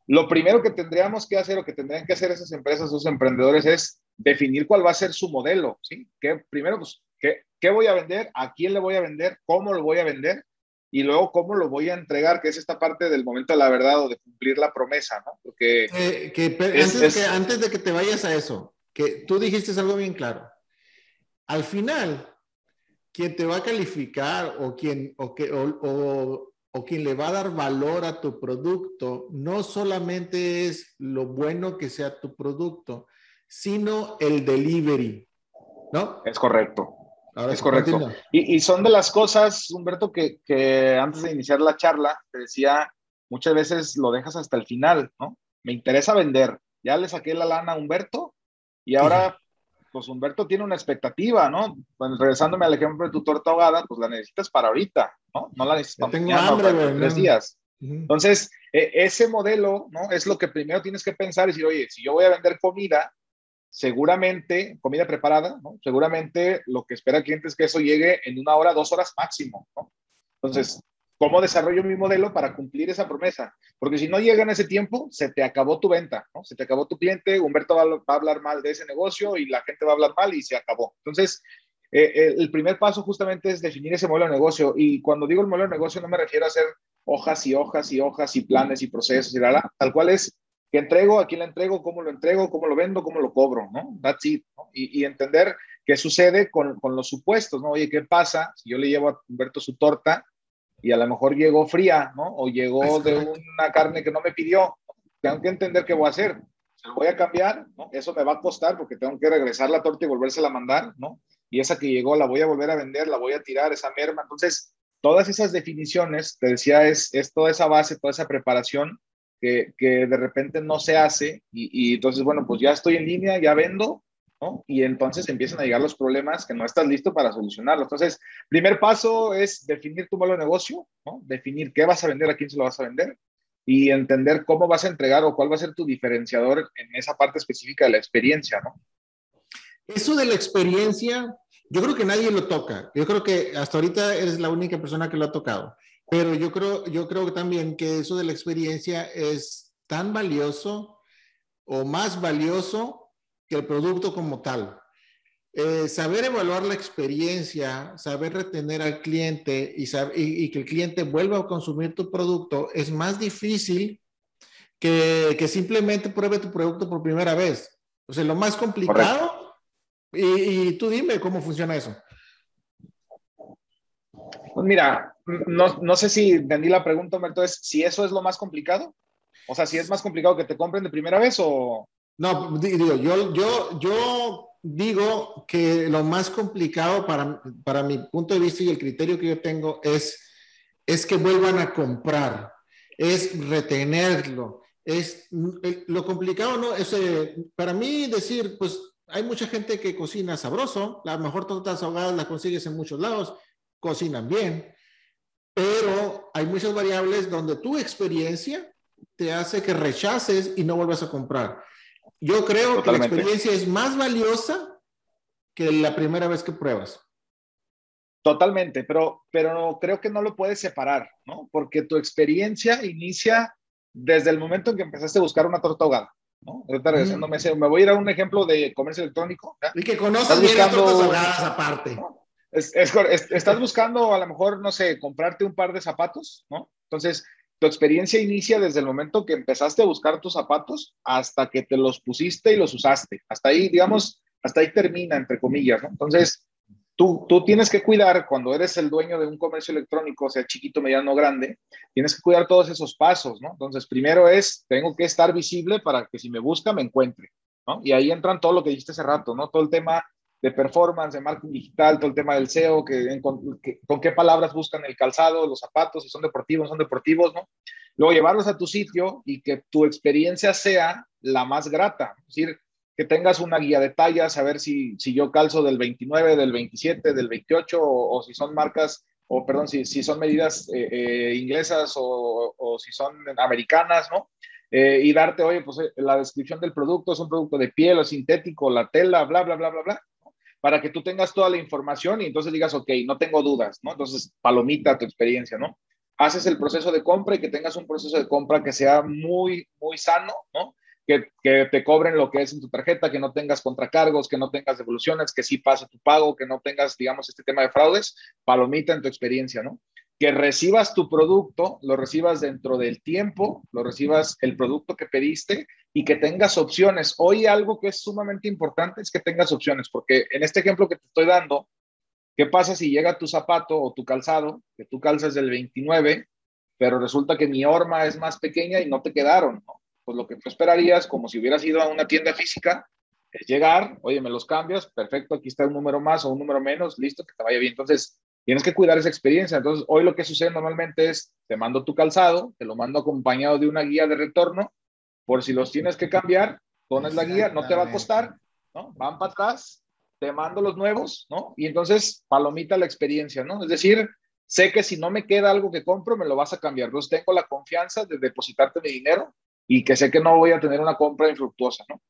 Speaker 2: lo primero que tendríamos que hacer o que tendrían que hacer esas empresas, esos emprendedores, es definir cuál va a ser su modelo, ¿sí? Que primero, pues, ¿qué, ¿qué voy a vender? ¿A quién le voy a vender? ¿Cómo lo voy a vender? Y luego, ¿cómo lo voy a entregar? Que es esta parte del momento de la verdad o de cumplir la promesa, ¿no?
Speaker 1: Porque... Eh, que, es, antes, es, que antes de que te vayas a eso, que tú dijiste algo bien claro. Al final, quien te va a calificar o quien, o, que, o, o quien le va a dar valor a tu producto no solamente es lo bueno que sea tu producto, sino el delivery, ¿no?
Speaker 2: Es correcto. Es correcto. Y, son de las cosas, Humberto, que, que, antes de iniciar la charla te decía, muchas veces lo dejas hasta el final, ¿no? Me interesa vender. Ya le saqué la lana a Humberto y ahora pues Humberto tiene una expectativa, ¿no? Bueno, regresándome al ejemplo de tu torta ahogada, pues la necesitas para ahorita, ¿no? No la necesitas
Speaker 1: para tengo hambre, güey,
Speaker 2: tres días. Entonces, e, ese modelo, ¿no? Es lo que primero tienes que pensar y decir, oye, si yo voy a vender comida, seguramente, comida preparada, ¿no? Seguramente lo que espera el cliente es que eso llegue en una hora, dos horas máximo, ¿no? Entonces, ¿Cómo desarrollo mi modelo para cumplir esa promesa? Porque si no llega en ese tiempo, se te acabó tu venta, ¿no? Se te acabó tu cliente, Humberto va, a hablar mal de ese negocio y la gente va a hablar mal y se acabó. Entonces, eh, el primer paso justamente es definir ese modelo de negocio. Y cuando digo el modelo de negocio, no me refiero a hacer hojas y hojas y hojas y planes y procesos y la, tal cual es que entrego, a quién le entrego, cómo lo entrego, cómo lo vendo, cómo lo cobro, ¿no? That's it, ¿no? Y, y, entender qué sucede con, con, los supuestos, ¿no? Oye, ¿qué pasa si yo le llevo a Humberto su torta y a lo mejor llegó fría, ¿no? O llegó de una carne que no me pidió. Tengo que entender qué voy a hacer. Se lo voy a cambiar, ¿no? Eso me va a costar porque tengo que regresar la torta y volvérsela a mandar, ¿no? Y esa que llegó la voy a volver a vender, la voy a tirar, esa merma. Entonces, todas esas definiciones, te decía, es, es toda esa base, toda esa preparación que, de repente no se hace. Y, y entonces, bueno, pues ya estoy en línea, ya vendo, y entonces empiezan a llegar los problemas que no estás listo para solucionarlos. Entonces, primer paso es definir tu modelo de negocio, ¿no? Definir qué vas a vender, a quién se lo vas a vender y entender cómo vas a entregar o cuál va a ser tu diferenciador en esa parte específica de la experiencia, ¿no?
Speaker 1: Eso de la experiencia, yo creo que nadie lo toca. Yo creo que hasta ahorita eres la única persona que lo ha tocado. Pero yo creo, yo creo también que eso de la experiencia es tan valioso o más valioso el producto como tal. Eh, saber evaluar la experiencia, saber retener al cliente y, y, que el cliente vuelva a consumir tu producto es más difícil que, que, simplemente pruebe tu producto por primera vez. O sea, lo más complicado, y, y, tú dime cómo funciona eso.
Speaker 2: Pues mira, no, no sé si entendí la pregunta, entonces, si eso es lo más complicado. O sea, si es más complicado que te compren de primera vez o...
Speaker 1: No, digo, yo, yo, yo digo que lo más complicado para, para mi punto de vista y el criterio que yo tengo es, es que vuelvan a comprar, es retenerlo. Es, lo complicado no es, eh, para mí decir, pues hay mucha gente que cocina sabroso, la mejor tortas ahogadas las consigues en muchos lados, cocinan bien, pero hay muchas variables donde tu experiencia te hace que rechaces y no vuelvas a comprar. Yo creo que la experiencia es más valiosa que la primera vez que pruebas.
Speaker 2: Totalmente, pero, pero creo que no lo puedes separar, ¿no? Porque tu experiencia inicia desde el momento en que empezaste a buscar una torta ahogada, ¿no? Mm. me voy a ir a un ejemplo de comercio electrónico.
Speaker 1: Y que conoces bien las tortas ahogadas aparte.
Speaker 2: Estás buscando a lo mejor, no sé, comprarte un par de zapatos, ¿no? Entonces, tu experiencia inicia desde el momento que empezaste a buscar tus zapatos hasta que te los pusiste y los usaste. Hasta ahí, digamos, hasta ahí termina, entre comillas, ¿no? Entonces, tú, tú tienes que cuidar, cuando eres el dueño de un comercio electrónico, sea chiquito, mediano, grande, tienes que cuidar todos esos pasos, ¿no? Entonces, primero es, tengo que estar visible para que si me busca, me encuentre, ¿no? Y ahí entran todo lo que dijiste hace rato, ¿no? Todo el tema de performance, de marketing digital, todo el tema del SEO, que, con, qué palabras buscan el calzado, los zapatos, si son deportivos, son deportivos, ¿no? Luego llevarlos a tu sitio y que tu experiencia sea la más grata, es decir, que tengas una guía de tallas, saber si, si yo calzo del 29, del 27, del 28, o, si son marcas, o perdón, si, si son medidas eh, eh, inglesas o, o, si son americanas, ¿no? Eh, y darte, oye, pues la descripción del producto es un producto de piel o sintético, la tela, bla, bla, bla, bla, bla para que tú tengas toda la información y entonces digas, ok, no tengo dudas, ¿no? Entonces, palomita tu experiencia, ¿no? Haces el proceso de compra y que tengas un proceso de compra que sea muy, muy sano, ¿no? Que, que, te cobren lo que es en tu tarjeta, que no tengas contracargos, que no tengas devoluciones, que sí pase tu pago, que no tengas, digamos, este tema de fraudes, palomita en tu experiencia, ¿no? Que recibas tu producto, lo recibas dentro del tiempo, lo recibas el producto que pediste y que tengas opciones. Hoy algo que es sumamente importante es que tengas opciones, porque en este ejemplo que te estoy dando, ¿Qué pasa si llega tu zapato o tu calzado, que tú calzas del 29, pero resulta que mi horma es más pequeña y no te quedaron? ¿no? Pues lo que tú esperarías, como si hubieras ido a una tienda física, es llegar, oye, me los cambias, perfecto, aquí está un número más o un número menos, listo, que te vaya bien. Entonces, tienes que cuidar esa experiencia. Entonces, hoy lo que sucede normalmente es, te mando tu calzado, te lo mando acompañado de una guía de retorno, por si los tienes que cambiar, pones la guía, no te va a costar, ¿no? Van para atrás, te mando los nuevos, ¿no? Y entonces, palomita la experiencia, ¿no? Es decir, sé que si no me queda algo que compro, me lo vas a cambiar. Entonces, tengo la confianza de depositarte mi dinero y que sé que no voy a tener una compra infructuosa, ¿no?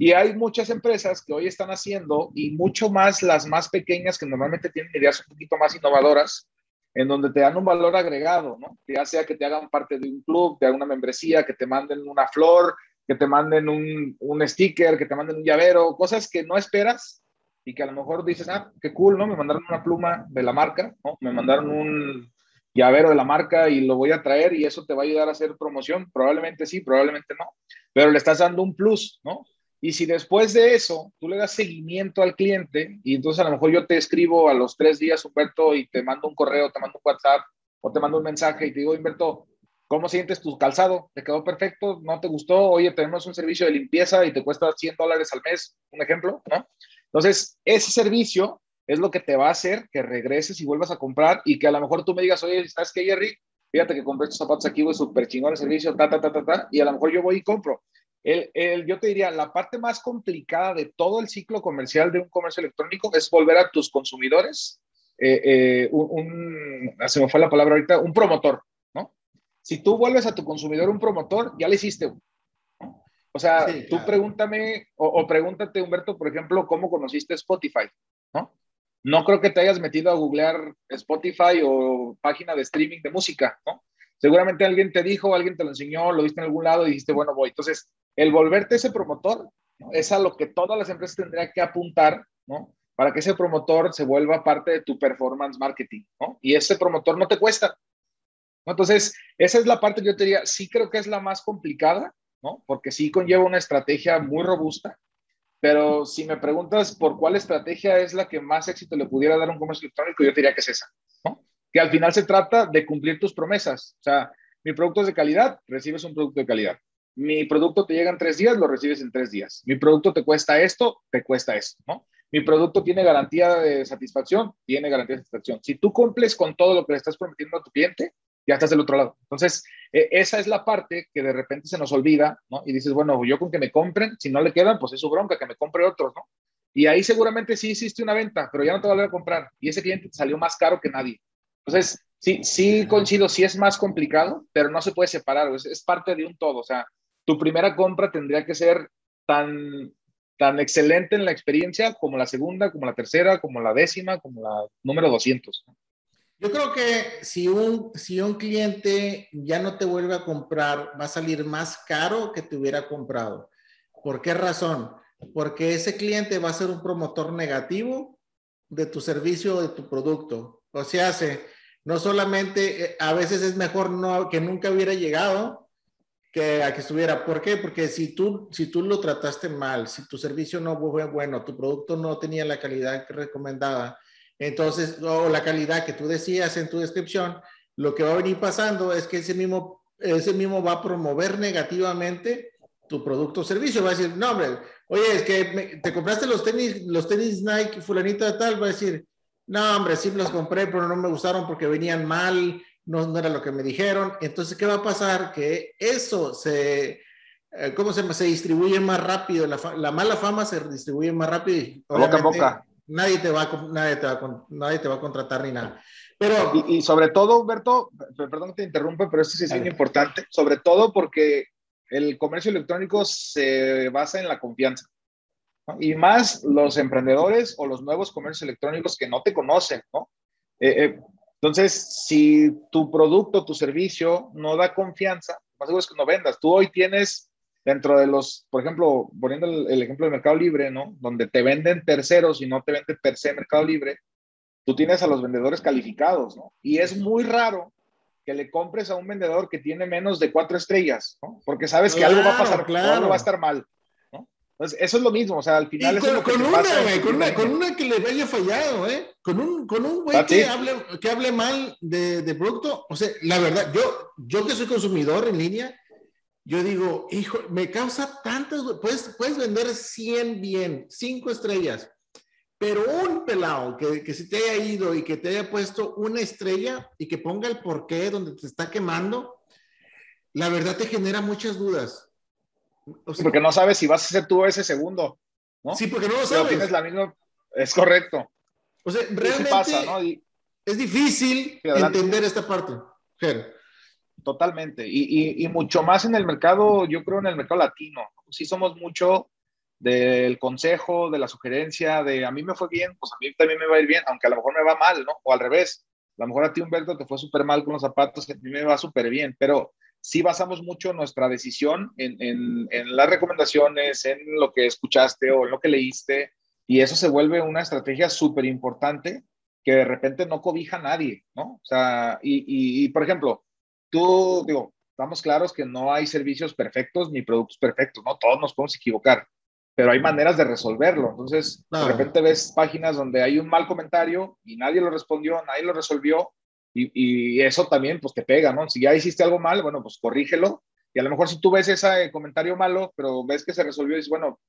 Speaker 2: Y hay muchas empresas que hoy están haciendo, y mucho más las más pequeñas que normalmente tienen ideas un poquito más innovadoras, en donde te dan un valor agregado, ¿no? Ya sea que te hagan parte de un club, de una membresía, que te manden una flor, que te manden un, un sticker, que te manden un llavero, cosas que no esperas y que a lo mejor dices, ah, qué cool, ¿no? Me mandaron una pluma de la marca, ¿no? Me mandaron un llavero de la marca y lo voy a traer y eso te va a ayudar a hacer promoción. Probablemente sí, probablemente no, pero le estás dando un plus, ¿no? Y si después de eso tú le das seguimiento al cliente y entonces a lo mejor yo te escribo a los tres días, Humberto, y te mando un correo, te mando un WhatsApp o te mando un mensaje y te digo, Humberto, ¿cómo sientes tu calzado? ¿Te quedó perfecto? ¿No te gustó? Oye, tenemos un servicio de limpieza y te cuesta 100 dólares al mes, un ejemplo, ¿no? Entonces, ese servicio es lo que te va a hacer que regreses y vuelvas a comprar y que a lo mejor tú me digas, oye, ¿sabes qué, Jerry? Fíjate que compré estos zapatos aquí, güey, súper chingón el servicio, ta, ta, ta, ta, ta, y a lo mejor yo voy y compro. El, el, yo te diría, la parte más complicada de todo el ciclo comercial de un comercio electrónico es volver a tus consumidores, eh, eh, un, ah, se me fue la palabra ahorita, un promotor, ¿no? Si tú vuelves a tu consumidor un promotor, ya le hiciste. ¿no? O sea, tú pregúntame, o, o, pregúntate, Humberto, por ejemplo, cómo conociste Spotify, ¿no? No creo que te hayas metido a googlear Spotify o página de streaming de música, ¿no? Seguramente alguien te dijo, alguien te lo enseñó, lo viste en algún lado y dijiste, bueno, voy. Entonces, el volverte ese promotor es a lo que todas las empresas tendrían que apuntar, ¿no? Para que ese promotor se vuelva parte de tu performance marketing, ¿no? Y ese promotor no te cuesta. ¿no? Entonces, esa es la parte que yo te diría, sí creo que es la más complicada, ¿no? Porque sí conlleva una estrategia muy robusta, pero si me preguntas por cuál estrategia es la que más éxito le pudiera dar un comercio electrónico, yo diría que es esa, ¿no? Que al final se trata de cumplir tus promesas. O sea, mi producto es de calidad, recibes un producto de calidad mi producto te llega en tres días, lo recibes en tres días. Mi producto te cuesta esto, te cuesta esto, ¿no? Mi producto tiene garantía de satisfacción, tiene garantía de satisfacción. Si tú cumples con todo lo que le estás prometiendo a tu cliente, ya estás del otro lado. Entonces, eh, esa es la parte que de repente se nos olvida, ¿no? Y dices, bueno, yo con que me compren, si no le quedan, pues es su bronca, que me compre otros, ¿no? Y ahí seguramente sí hiciste una venta, pero ya no te va a comprar. Y ese cliente te salió más caro que nadie. Entonces, sí, sí coincido, sí es más complicado, pero no se puede separar, es, es parte de un todo. O sea, tu primera compra tendría que ser tan, tan excelente en la experiencia como la segunda, como la tercera, como la décima, como la número 200.
Speaker 1: Yo creo que si un, si un cliente ya no te vuelve a comprar, va a salir más caro que te hubiera comprado. ¿Por qué razón? Porque ese cliente va a ser un promotor negativo de tu servicio o de tu producto. O sea, no solamente, eh, a veces es mejor que nunca hubiera llegado, que a que estuviera. ¿Por qué? Porque si tú, si tú lo trataste mal, si tu servicio no fue bueno, tu producto no tenía la calidad que recomendaba, entonces, o la calidad que tú decías en tu descripción, lo que va a venir pasando es que ese mismo, ese mismo va a promover negativamente tu producto o servicio. Va a decir, no, hombre, oye, es que te compraste los tenis, los tenis Nike, fulanito de tal, va a decir, no, hombre, sí los compré, pero no me gustaron porque venían mal, no, era lo que me dijeron. Entonces, ¿qué va a pasar? Que eso se, eh, ¿cómo se? Se distribuye más rápido, la, la, mala fama se distribuye más rápido y
Speaker 2: boca a boca.
Speaker 1: Nadie te, va nadie, te va nadie te va a contratar ni nada. Pero,
Speaker 2: y, y sobre todo, Humberto, perdón que te interrumpa, pero esto sí es importante, sobre todo porque el comercio electrónico se basa en la confianza. ¿no? Y más los emprendedores o los nuevos comercios electrónicos que no te conocen, ¿no? Eh, eh, entonces, si tu producto, tu servicio no da confianza, más seguro es que no vendas. Tú hoy tienes dentro de los, por ejemplo, poniendo el, el, ejemplo de Mercado Libre, ¿no? Donde te venden terceros y no te vende per se Mercado Libre, tú tienes a los vendedores calificados, ¿no? Y es muy raro que le compres a un vendedor que tiene menos de cuatro estrellas, ¿no? Porque sabes que algo va a pasar, claro. algo va a estar mal. Entonces, eso es lo mismo, o sea, al final...
Speaker 1: con,
Speaker 2: es
Speaker 1: con, una, con, una, con, una, que le haya fallado, ¿eh? Con un, con un güey que, hable, que hable mal de, de, producto, o sea, la verdad, yo, yo que soy consumidor en línea, yo digo, hijo, me causa tantas, puedes, puedes vender 100 bien, 5 estrellas, pero un pelado que, que se te haya ido y que te haya puesto una estrella y que ponga el porqué donde te está quemando, la verdad te genera muchas dudas
Speaker 2: porque no sabes si vas a ser tú ese segundo, ¿no?
Speaker 1: Sí, porque no lo sabes.
Speaker 2: tienes la misma, es correcto.
Speaker 1: O sea, realmente es difícil entender esta parte.
Speaker 2: Totalmente. Y, y, mucho más en el mercado, yo creo en el mercado latino. Sí somos mucho del consejo, de la sugerencia, de a mí me fue bien, pues a mí también me va a ir bien, aunque a lo mejor me va mal, ¿no? O al revés. A lo mejor a ti, Humberto, te fue súper mal con los zapatos, a mí me va súper bien. Pero sí basamos mucho nuestra decisión en, las recomendaciones, en lo que escuchaste o en lo que leíste, y eso se vuelve una estrategia súper importante que de repente no cobija a nadie, ¿no? O sea, y, por ejemplo, tú, digo, estamos claros que no hay servicios perfectos ni productos perfectos, ¿no? Todos nos podemos equivocar, pero hay maneras de resolverlo. Entonces, de repente ves páginas donde hay un mal comentario y nadie lo respondió, nadie lo resolvió, y, eso también, pues te pega, ¿no? Si ya hiciste algo mal, bueno, pues corrígelo. Y a lo mejor si tú ves ese comentario malo, pero ves que se resolvió, dices, bueno,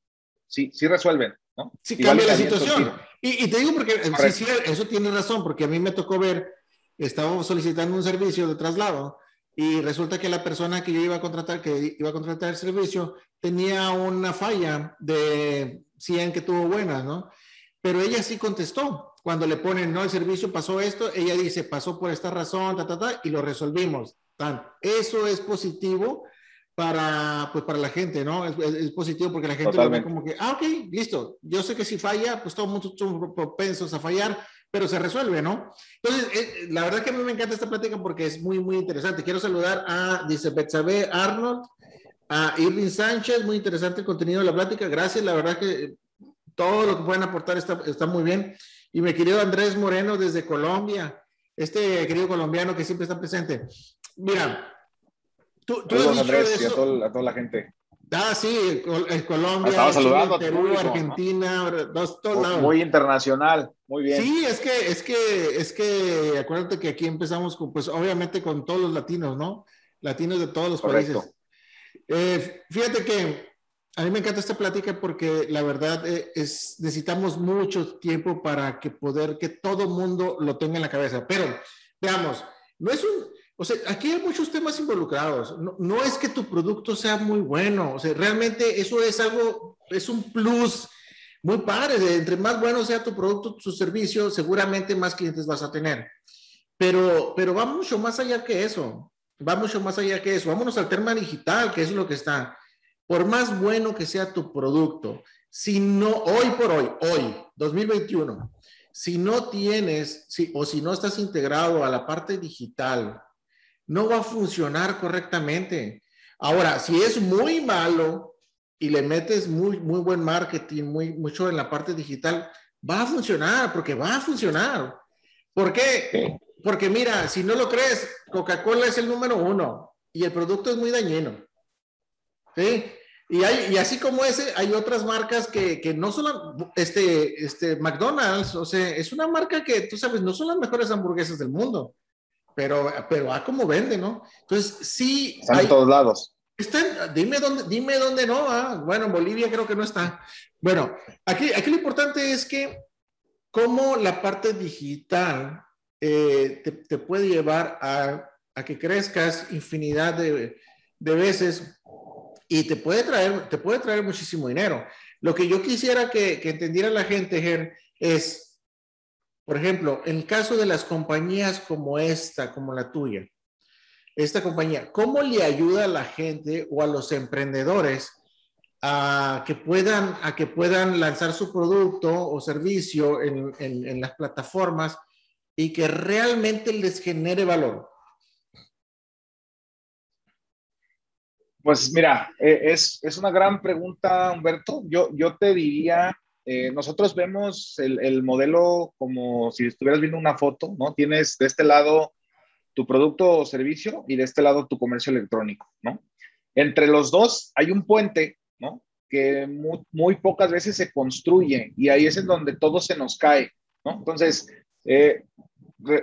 Speaker 2: sí, sí resuelven, ¿no?
Speaker 1: Sí, cambia la situación. Y, te digo porque, sí, sí, eso tiene razón, porque a mí me tocó ver, estaba solicitando un servicio de traslado y resulta que la persona que yo iba a contratar, que iba a contratar el servicio, tenía una falla de 100 que tuvo buenas, ¿no? Pero ella sí contestó cuando le ponen, no, el servicio pasó esto, ella dice, pasó por esta razón, ta, ta, ta, y lo resolvimos. Tan. Eso es positivo para, pues, para la gente, ¿no? Es, positivo porque la gente lo ve como que, ah, ok, listo. Yo sé que si falla, pues todos mundo son propensos a fallar, pero se resuelve, ¿no? Entonces, eh, la verdad que a mí me encanta esta plática porque es muy, muy interesante. Quiero saludar a, dice Betsabe Arnold, a Irving Sánchez, muy interesante el contenido de la plática. Gracias, la verdad que todo lo que pueden aportar está, está muy bien. Y mi querido Andrés Moreno desde Colombia, este querido colombiano que siempre está presente. Mira,
Speaker 2: tú, tú has dicho eso. A, toda la gente.
Speaker 1: Ah, sí, Colombia,
Speaker 2: Chile,
Speaker 1: Perú, Argentina, dos, todos lados.
Speaker 2: Muy internacional, muy bien.
Speaker 1: Sí, es que, es que, es que, acuérdate que aquí empezamos con, pues obviamente con todos los latinos, ¿no? Latinos de todos los países. Eh, fíjate que a mí me encanta esta plática porque la verdad eh, es, necesitamos mucho tiempo para que poder, que todo mundo lo tenga en la cabeza. Pero, veamos, no es un, o sea, aquí hay muchos temas involucrados. No, no es que tu producto sea muy bueno, o sea, realmente eso es algo, es un plus muy padre. entre más bueno sea tu producto, tu servicio, seguramente más clientes vas a tener. Pero, pero va mucho más allá que eso. Va mucho más allá que eso. Vámonos al tema digital, que es lo que está por más bueno que sea tu producto, si no, hoy por hoy, hoy, 2021, si no tienes, si, o si no estás integrado a la parte digital, no va a funcionar correctamente. Ahora, si es muy malo y le metes muy, muy buen marketing, muy, mucho en la parte digital, va a funcionar, porque va a funcionar. ¿Por qué? Porque mira, si no lo crees, Coca-Cola es el número uno y el producto es muy dañino. ¿Sí? Y, hay, y así como ese, hay otras marcas que, que no son, este, este, McDonald's, o sea, es una marca que, tú sabes, no son las mejores hamburguesas del mundo, pero, pero a cómo vende, ¿no? Entonces, sí.
Speaker 2: Están en todos lados.
Speaker 1: Están, dime dónde, dime dónde no. Ah, bueno, en Bolivia creo que no está. Bueno, aquí, aquí lo importante es que cómo la parte digital eh, te, te, puede llevar a, a, que crezcas infinidad de, de veces y te puede traer, te puede traer muchísimo dinero. Lo que yo quisiera que, entendiera la gente, Ger, es, por ejemplo, en el caso de las compañías como esta, como la tuya, esta compañía, ¿cómo le ayuda a la gente o a los emprendedores a que puedan, a que puedan lanzar su producto o servicio en las plataformas y que realmente les genere valor?
Speaker 2: Pues mira, eh, es, es, una gran pregunta, Humberto. Yo, yo te diría, eh, nosotros vemos el, el, modelo como si estuvieras viendo una foto, ¿no? Tienes de este lado tu producto o servicio y de este lado tu comercio electrónico, ¿no? Entre los dos hay un puente, ¿no? que muy, pocas veces se construye y ahí es en donde todo se nos cae, ¿no? Entonces, eh,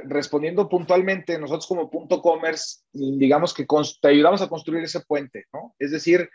Speaker 2: respondiendo puntualmente, nosotros como punto commerce, digamos que te ayudamos a construir ese puente, ¿no? Es decir,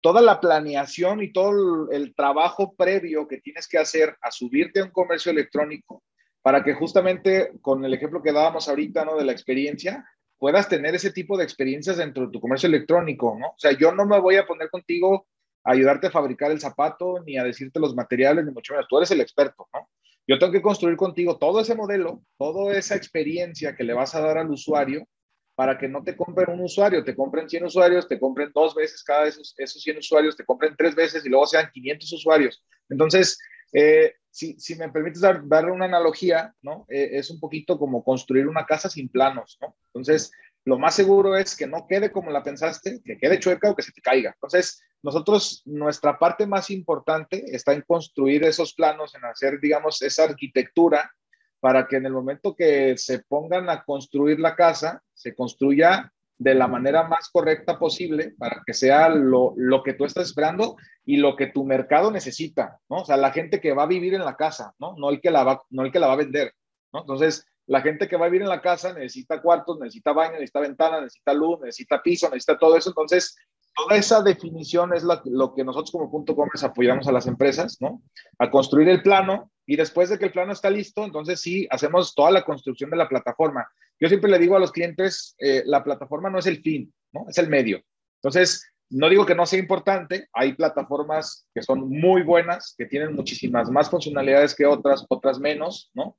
Speaker 2: toda la planeación y todo el, trabajo previo que tienes que hacer a subirte a un comercio electrónico para que justamente con el ejemplo que dábamos ahorita, ¿no? De la experiencia, puedas tener ese tipo de experiencias dentro de tu comercio electrónico, ¿no? O sea, yo no me voy a poner contigo a ayudarte a fabricar el zapato, ni a decirte los materiales, ni mucho menos. Tú eres el experto, ¿no? Yo tengo que construir contigo todo ese modelo, toda esa experiencia que le vas a dar al usuario para que no te compren un usuario, te compren 100 usuarios, te compren dos veces cada esos, esos 100 usuarios, te compren tres veces y luego sean 500 usuarios. Entonces, eh, si, si, me permites dar, darle una analogía, ¿no? Eh, es un poquito como construir una casa sin planos, ¿no? Entonces, lo más seguro es que no quede como la pensaste, que quede chueca o que se te caiga. Entonces, nosotros, nuestra parte más importante está en construir esos planos, en hacer, digamos, esa arquitectura para que en el momento que se pongan a construir la casa, se construya de la manera más correcta posible para que sea lo, lo, que tú estás esperando y lo que tu mercado necesita, ¿no? O sea, la gente que va a vivir en la casa, ¿no? No el que la va, no el que la va a vender, ¿no? Entonces, la gente que va a vivir en la casa necesita cuartos, necesita baño, necesita ventana, necesita luz, necesita piso, necesita todo eso. Entonces, toda esa definición es lo, que nosotros como Punto Commerce apoyamos a las empresas, ¿no? A construir el plano y después de que el plano está listo, entonces sí, hacemos toda la construcción de la plataforma. Yo siempre le digo a los clientes, eh, la plataforma no es el fin, ¿no? Es el medio. Entonces, no digo que no sea importante, hay plataformas que son muy buenas, que tienen muchísimas más funcionalidades que otras, otras menos, ¿no?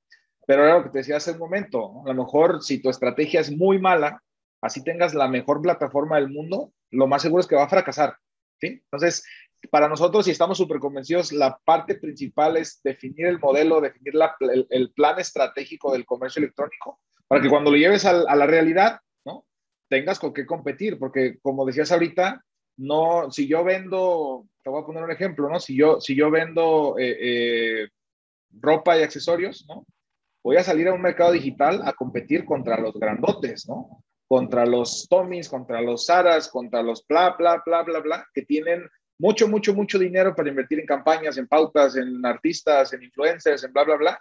Speaker 2: Pero era lo que te decía hace un momento, a lo mejor si tu estrategia es muy mala, así tengas la mejor plataforma del mundo, lo más seguro es que va a fracasar. ¿sí? Entonces, para nosotros, si estamos súper convencidos, la parte principal es definir el modelo, definir el, plan estratégico del comercio electrónico, para que cuando lo lleves a, la realidad, ¿no? Tengas con qué competir, porque como decías ahorita, no, si yo vendo, te voy a poner un ejemplo, ¿no? Si yo, si yo vendo eh, eh, ropa y accesorios, ¿no? Voy a salir a un mercado digital a competir contra los grandotes, ¿no? contra los Tommys, contra los Saras, contra los bla, bla, bla, bla, bla, que tienen mucho, mucho, mucho dinero para invertir en campañas, en pautas, en artistas, en influencers, en bla, bla, bla.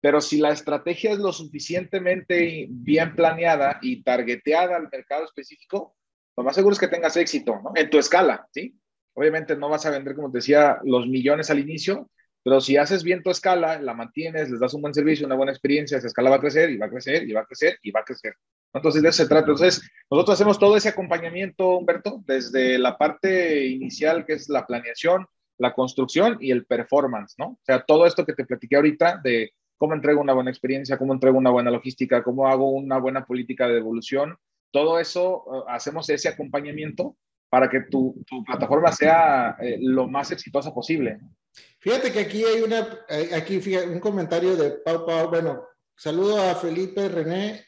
Speaker 2: Pero si la estrategia es lo suficientemente bien planeada y targeteada al mercado específico, lo más seguro es que tengas éxito ¿no? en tu escala, ¿sí? Obviamente no vas a vender, como te decía, los millones al inicio, pero si haces bien tu escala, la mantienes, les das un buen servicio, una buena experiencia, esa escala va a crecer y va a crecer y va a crecer y va a crecer. Entonces, de eso se trata. Entonces, nosotros hacemos todo ese acompañamiento, Humberto, desde la parte inicial, que es la planeación, la construcción y el performance, ¿no? O sea, todo esto que te platiqué ahorita de cómo entrego una buena experiencia, cómo entrego una buena logística, cómo hago una buena política de devolución, todo eso uh, hacemos ese acompañamiento para que tu, tu plataforma sea eh, lo más exitosa posible.
Speaker 1: Fíjate que aquí hay una, eh, aquí fíjate, un comentario de Pau Pau, bueno, saludo a Felipe René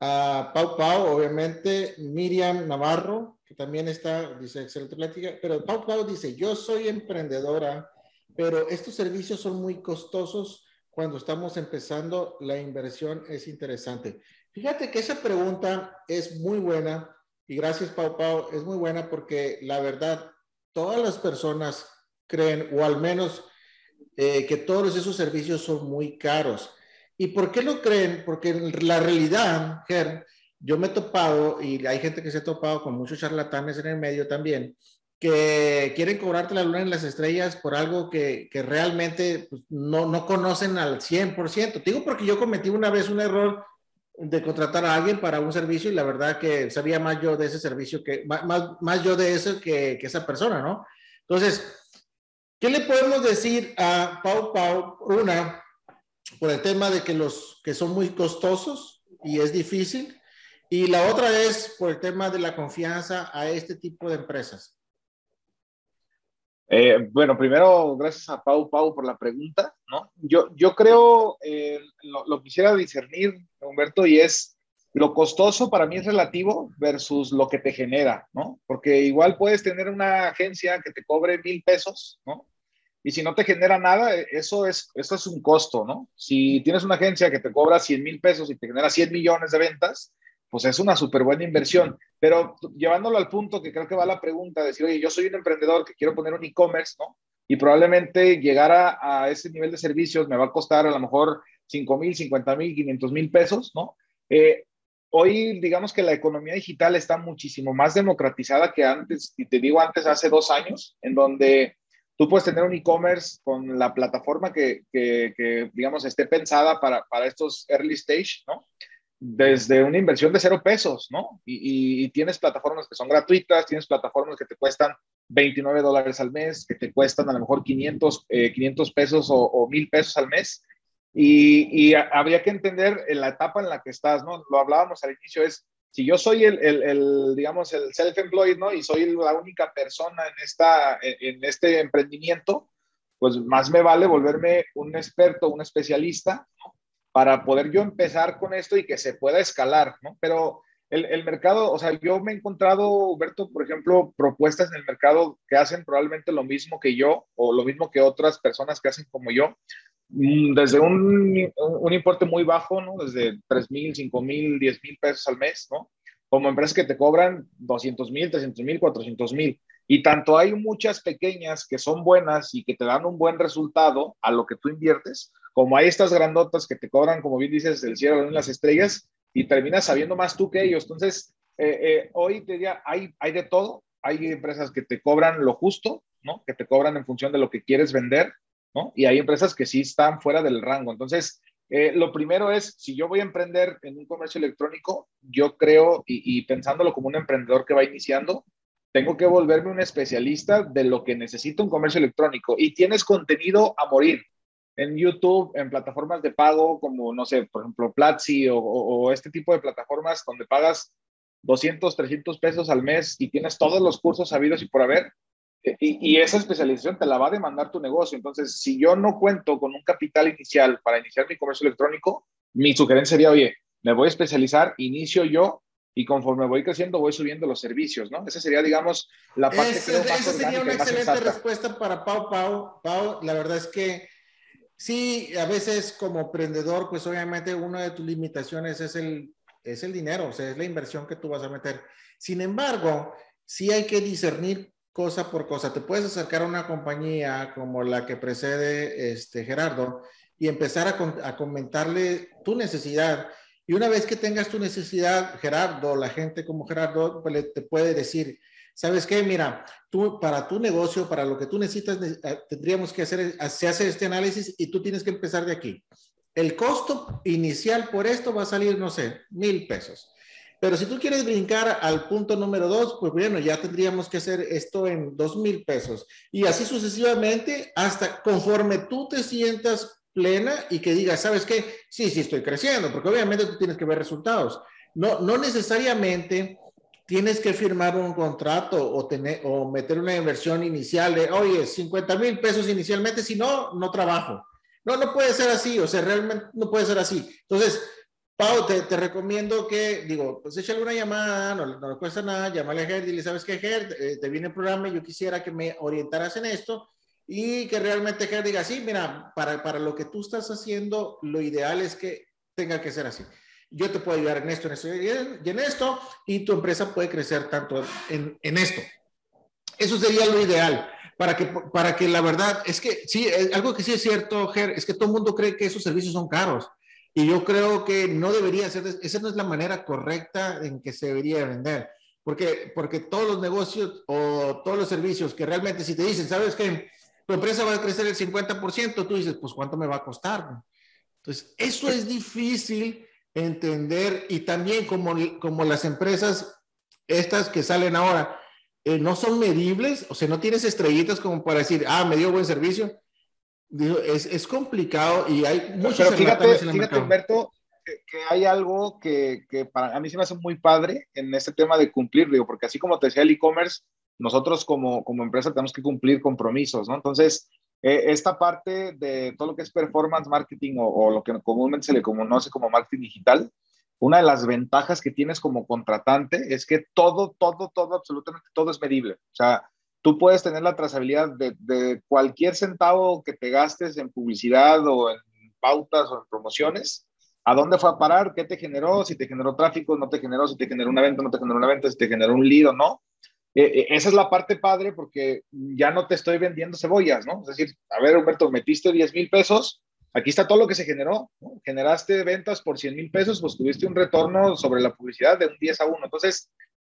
Speaker 1: a Pau Pau, obviamente, Miriam Navarro, que también está, dice, excelente plática, pero Pau Pau dice, yo soy emprendedora, pero estos servicios son muy costosos cuando estamos empezando, la inversión es interesante. Fíjate que esa pregunta es muy buena y gracias Pau Pau, es muy buena porque la verdad, todas las personas creen, o al menos eh, que todos esos servicios son muy caros. ¿Y por qué lo creen? Porque la realidad, Ger, yo me he topado, y hay gente que se ha topado con muchos charlatanes en el medio también, que quieren cobrarte la luna en las estrellas por algo que, que realmente pues, no, no, conocen al 100%. Te digo porque yo cometí una vez un error de contratar a alguien para un servicio y la verdad que sabía más yo de ese servicio que, más, más yo de eso que, que esa persona, ¿no? Entonces, ¿qué le podemos decir a Pau Pau? Una, por el tema de que los que son muy costosos y es difícil. Y la otra es por el tema de la confianza a este tipo de empresas.
Speaker 2: Eh, bueno, primero, gracias a Pau Pau por la pregunta. ¿No? Yo, yo creo, eh, lo, lo, quisiera discernir, Humberto, y es lo costoso para mí es relativo versus lo que te genera, ¿no? Porque igual puedes tener una agencia que te cobre mil pesos, ¿no? y si no te genera nada, e, eso es, eso es un costo, ¿no? Si tienes una agencia que te cobra 100 mil pesos y te genera 100 millones de ventas, pues es una súper buena inversión. Pero llevándolo al punto que creo que va la pregunta, decir, oye, yo soy un emprendedor que quiero poner un e-commerce, ¿no? Y probablemente llegar a, ese nivel de servicios me va a costar a lo mejor 5 mil, 50 mil, 500 mil pesos, ¿no? Eh, hoy, digamos que la economía digital está muchísimo más democratizada que antes, y te digo antes, hace dos años, en donde tú puedes tener un e-commerce con la plataforma que, que, digamos, esté pensada para, para estos early stage, ¿no? Desde una inversión de cero pesos, ¿no? Y, tienes plataformas que son gratuitas, tienes plataformas que te cuestan 29 dólares al mes, que te cuestan a lo mejor 500, 500 eh, pesos o, 1000 pesos al mes. Y, habría que entender en la etapa en la que estás, ¿no? Lo hablábamos al inicio, es si yo soy el, el, digamos, el self-employed, ¿no? Y soy la única persona en, esta, en este emprendimiento, pues más me vale volverme un experto, un especialista, ¿no? Para poder yo empezar con esto y que se pueda escalar, ¿no? Pero el, mercado, o sea, yo me he encontrado, Huberto, por ejemplo, propuestas en el mercado que hacen probablemente lo mismo que yo o lo mismo que otras personas que hacen como yo, mm, desde un, un importe muy bajo, ¿no? Desde 3 mil, 5 mil, 10 mil pesos al mes, ¿no? Como empresas que te cobran 200 mil, 300 mil, 400 mil. Y tanto hay muchas pequeñas que son buenas y que te dan un buen resultado a lo que tú inviertes, como hay estas grandotas que te cobran, como bien dices, el cielo en las estrellas y terminas sabiendo más tú que ellos. Entonces, eh, eh, hoy te diría, hay, hay de todo. Hay empresas que te cobran lo justo, ¿no? Que te cobran en función de lo que quieres vender, ¿no? Y hay empresas que sí están fuera del rango. Entonces, eh, lo primero es, si yo voy a emprender en un comercio electrónico, yo creo, y, y, pensándolo como un emprendedor que va iniciando, tengo que volverme un especialista de lo que necesita un comercio electrónico. Y tienes contenido a morir en YouTube, en plataformas de pago como, no sé, por ejemplo, Platzi o, este tipo de plataformas donde pagas 200, 300 pesos al mes y tienes todos los cursos sabidos y por haber, e, y, esa especialización te la va a demandar tu negocio. Entonces, si yo no cuento con un capital inicial para iniciar mi comercio electrónico, mi sugerencia sería, oye, me voy a especializar, inicio yo y conforme voy creciendo voy subiendo los servicios, ¿no? Esa sería, digamos, la parte
Speaker 1: que Esa sería una excelente respuesta para Pau Pau. Pau, la verdad es que Sí, a veces como emprendedor, pues obviamente una de tus limitaciones es el, es el dinero, o sea, es la inversión que tú vas a meter. Sin embargo, sí hay que discernir cosa por cosa. Te puedes acercar a una compañía como la que precede este, Gerardo y empezar a, a comentarle tu necesidad. Y una vez que tengas tu necesidad, Gerardo, la gente como Gerardo, pues, te puede decir, ¿sabes qué? Mira, tú para tu negocio, para lo que tú necesitas, eh, tendríamos que hacer, se hace este análisis y tú tienes que empezar de aquí. El costo inicial por esto va a salir, no sé, mil pesos. Pero si tú quieres brincar al punto número dos, pues bueno, ya tendríamos que hacer esto en dos mil pesos. Y así sucesivamente, hasta conforme tú te sientas plena y que digas, ¿sabes qué? Sí, sí estoy creciendo, porque obviamente tú tienes que ver resultados. No, no necesariamente tienes que firmar un contrato o, tener, o meter una inversión inicial de, oye, 50 mil pesos inicialmente, si no, no trabajo. No, no puede ser así, o sea, realmente no puede ser así. Entonces, Pau, te, te recomiendo que, digo, pues échale una llamada, no, no le cuesta nada, llámale a Ger, dile, ¿sabes qué, Ger? Eh, te viene el programa y yo quisiera que me orientaras en esto y que realmente Ger diga, sí, mira, para, para lo que tú estás haciendo, lo ideal es que tenga que ser así yo te puedo ayudar en esto, en esto y en esto, y tu empresa puede crecer tanto en, en esto. Eso sería lo ideal, para que, para que la verdad, es que sí, algo que sí es cierto, Ger, es que todo el mundo cree que esos servicios son caros. Y yo creo que no debería ser, esa no es la manera correcta en que se debería vender. Porque, porque todos los negocios o todos los servicios que realmente si te dicen, sabes que tu empresa va a crecer el 50%, tú dices, pues ¿cuánto me va a costar? Entonces, eso es difícil entender y también como, como las empresas estas que salen ahora eh, no son medibles, o sea, no tienes estrellitas como para decir, ah, me dio buen servicio. es, es complicado y hay muchos
Speaker 2: Pero fíjate, fíjate Humberto, que, hay algo que, que, para a mí se me hace muy padre en este tema de cumplir, digo, porque así como te decía el e-commerce, nosotros como, como empresa tenemos que cumplir compromisos, ¿no? Entonces, eh, esta parte de todo lo que es performance marketing o, lo que comúnmente se le conoce como marketing digital, una de las ventajas que tienes como contratante es que todo, todo, todo, absolutamente todo es medible. O sea, tú puedes tener la trazabilidad de, de cualquier centavo que te gastes en publicidad o en pautas o en promociones ¿A dónde fue a parar? ¿Qué te generó? Si te generó tráfico, no te generó, si te generó una venta, no te generó una venta, si te generó un lead o no. Eh, eh, esa es la parte padre porque ya no te estoy vendiendo cebollas, ¿no? Es decir, a ver, Humberto, metiste 10 mil pesos, aquí está todo lo que se generó, ¿no? Generaste ventas por 100 mil pesos, pues tuviste un retorno sobre la publicidad de un 10 a 1. Entonces,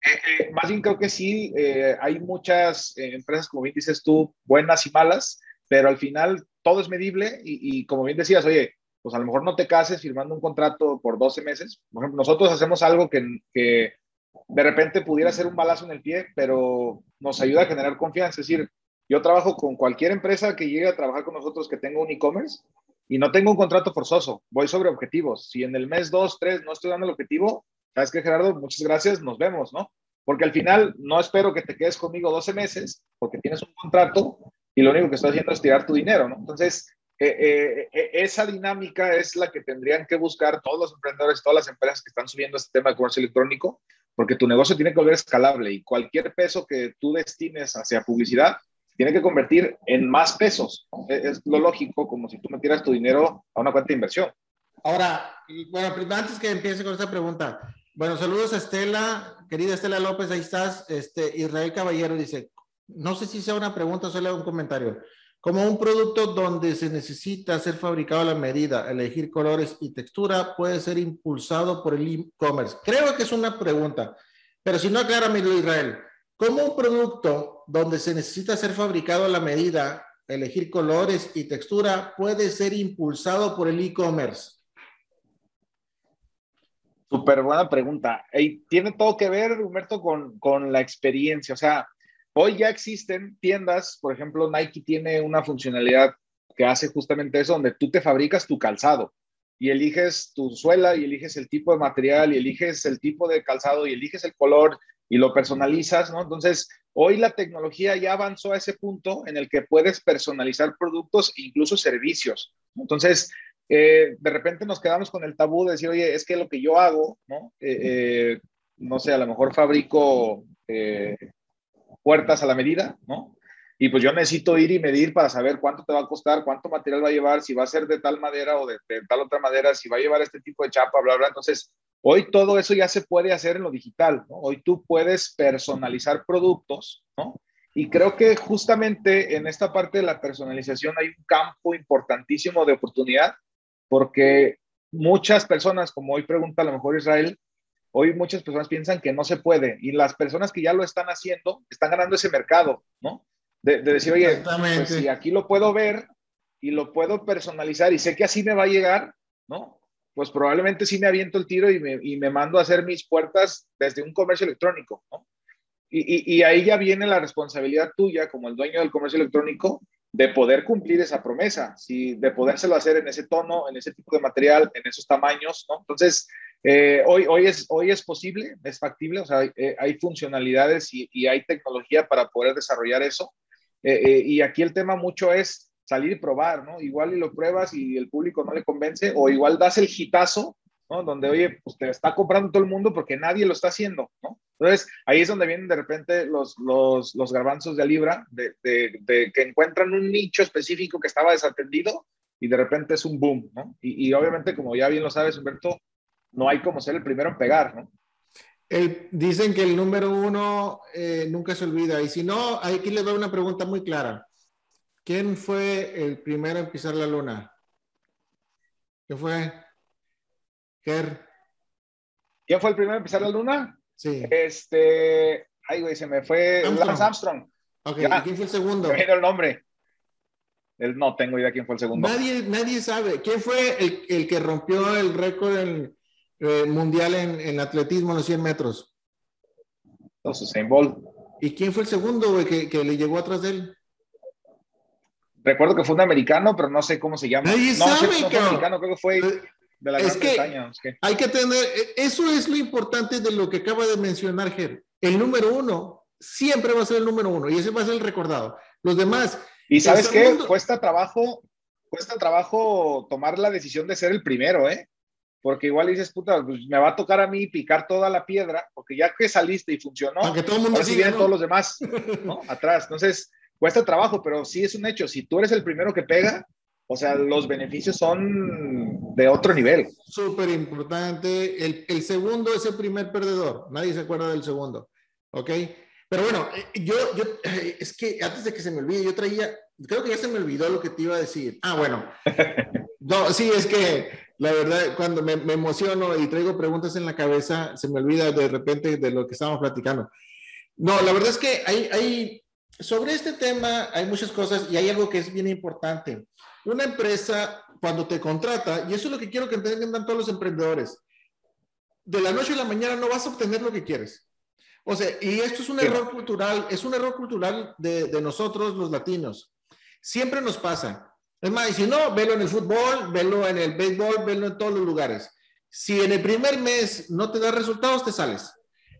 Speaker 2: eh, más bien creo que sí, hay muchas empresas, como bien dices tú, buenas y malas, pero al final todo es medible y, y, como bien decías, oye, pues a lo mejor no te cases firmando un contrato por 12 meses. Por ejemplo, nosotros hacemos algo que, que de repente pudiera ser un balazo en el pie, pero nos ayuda a generar confianza. Es decir, yo trabajo con cualquier empresa que llegue a trabajar con nosotros que tenga un e-commerce y no tengo un contrato forzoso, voy sobre objetivos. Si en el mes 2, 3 no estoy dando el objetivo, sabes que Gerardo, muchas gracias, nos vemos, ¿no? Porque al final no espero que te quedes conmigo 12 meses porque tienes un contrato y lo único que estoy haciendo es tirar tu dinero, ¿no? Entonces, eh, eh, eh, esa dinámica es la que tendrían que buscar todos los emprendedores, todas las empresas que están subiendo este tema de comercio electrónico, porque tu negocio tiene que volver escalable y cualquier peso que tú destines hacia publicidad tiene que convertir en más pesos. Es, lo lógico, como si tú metieras tu dinero a una cuenta de inversión.
Speaker 1: Ahora, bueno, antes que empiece con esta pregunta, bueno, saludos a Estela, querida Estela López, ahí estás. Este, Israel Caballero dice, no sé si sea una pregunta solo un comentario. Como un producto donde se necesita ser fabricado a la medida, elegir colores y textura, puede ser impulsado por el e-commerce. Creo que es una pregunta, pero si no, acláramelo, Israel. ¿Cómo un producto donde se necesita ser fabricado a la medida, elegir colores y textura, puede ser impulsado por el e-commerce?
Speaker 2: Súper buena pregunta. Y tiene todo que ver, Humberto, con, con la experiencia. O sea, Hoy ya existen tiendas, por ejemplo, Nike tiene una funcionalidad que hace justamente eso, donde tú te fabricas tu calzado y eliges tu suela y eliges el tipo de material y eliges el tipo de calzado y eliges el color y lo personalizas, ¿no? Entonces, hoy la tecnología ya avanzó a ese punto en el que puedes personalizar productos e incluso servicios. Entonces, eh, de repente nos quedamos con el tabú de decir, oye, es que lo que yo hago, ¿no? Eh, eh, no sé, a lo mejor fabrico puertas a la medida, ¿no? Y pues yo necesito ir y medir para saber cuánto te va a costar, cuánto material va a llevar, si va a ser de tal madera o de, tal otra madera, si va a llevar este tipo de chapa, bla, bla. Entonces, hoy todo eso ya se puede hacer en lo digital, ¿no? Hoy tú puedes personalizar productos, ¿no? Y creo que justamente en esta parte de la personalización hay un campo importantísimo de oportunidad, porque muchas personas, como hoy pregunta a lo mejor Israel, Hoy muchas personas piensan que no se puede y las personas que ya lo están haciendo están ganando ese mercado, ¿no? De, decir, oye, pues si aquí lo puedo ver y lo puedo personalizar y sé que así me va a llegar, ¿no? Pues probablemente sí me aviento el tiro y me, y me mando a hacer mis puertas desde un comercio electrónico, ¿no? Y, y, ahí ya viene la responsabilidad tuya como el dueño del comercio electrónico de poder cumplir esa promesa, ¿sí? de podérselo hacer en ese tono, en ese tipo de material, en esos tamaños, ¿no? Entonces, eh, hoy, hoy, es, hoy es posible, es factible, o sea, hay, eh, funcionalidades y, hay tecnología para poder desarrollar eso. Eh, y aquí el tema mucho es salir y probar, ¿no? Igual y lo pruebas y el público no le convence, o igual das el hitazo, ¿no? Donde, oye, pues te está comprando todo el mundo porque nadie lo está haciendo, ¿no? Entonces, ahí es donde vienen de repente los, los, los garbanzos de libra, de, de, que encuentran un nicho específico que estaba desatendido y de repente es un boom, ¿no? Y, y obviamente, como ya bien lo sabes, Humberto, no hay como ser el primero en pegar, ¿no?
Speaker 1: El, dicen que el número uno eh, nunca se olvida. Y si no, aquí les doy una pregunta muy clara. ¿Quién fue el primero en pisar la luna? ¿Qué fue? Ger.
Speaker 2: ¿Quién fue el primero en pisar la luna?
Speaker 1: Sí.
Speaker 2: Este, ay, güey, se me fue Armstrong. Lance Armstrong.
Speaker 1: Ok, ¿y quién fue el segundo?
Speaker 2: Me el nombre. El, no tengo idea quién fue el segundo.
Speaker 1: Nadie, nadie sabe. ¿Quién fue el, el que rompió el récord en, eh, mundial en, en, atletismo en los 100 metros?
Speaker 2: Entonces, en Bolt.
Speaker 1: ¿Y quién fue el segundo, güey, que, que, le llegó atrás de él?
Speaker 2: Recuerdo que fue un americano, pero no sé cómo se llama.
Speaker 1: Nadie
Speaker 2: no,
Speaker 1: sabe,
Speaker 2: no fue americano, creo que fue
Speaker 1: eh,
Speaker 2: de la
Speaker 1: es
Speaker 2: Gran
Speaker 1: que
Speaker 2: Bretaña. Es que...
Speaker 1: Hay que tener, eh, eso es lo importante de lo que acaba de mencionar Ger. El número uno siempre va a ser el número uno y ese va a ser el recordado. Los demás.
Speaker 2: Y sabes qué, cuesta trabajo, cuesta trabajo tomar la decisión de ser el primero, ¿eh? Porque igual dices, puta, pues me va a tocar a mí picar toda la piedra, porque ya que saliste y funcionó,
Speaker 1: Aunque todo el mundo
Speaker 2: sigue, vienen ¿no? todos los demás, ¿no? Atrás. Entonces, cuesta trabajo, pero sí es un hecho. Si tú eres el primero que pega, o sea, los beneficios son de otro nivel.
Speaker 1: Súper importante. El, el, segundo es el primer perdedor. Nadie se acuerda del segundo. ¿Ok? Pero bueno, eh, yo, yo, eh, es que antes de que se me olvide, yo traía, creo que ya se me olvidó lo que te iba a decir. Ah, bueno. No, sí, es que la verdad, cuando me, me emociono y traigo preguntas en la cabeza, se me olvida de repente de lo que estábamos platicando. No, la verdad es que hay, hay, sobre este tema hay muchas cosas y hay algo que es bien importante. Una empresa, cuando te contrata, y eso es lo que quiero que entiendan todos los emprendedores, de la noche a la mañana no vas a obtener lo que quieres. O sea, y esto es un error cultural, es un error cultural de, de, nosotros los latinos. Siempre nos pasa. Es más, y si no, velo en el fútbol, velo en el béisbol, velo en todos los lugares. Si en el primer mes no te da resultados, te sales.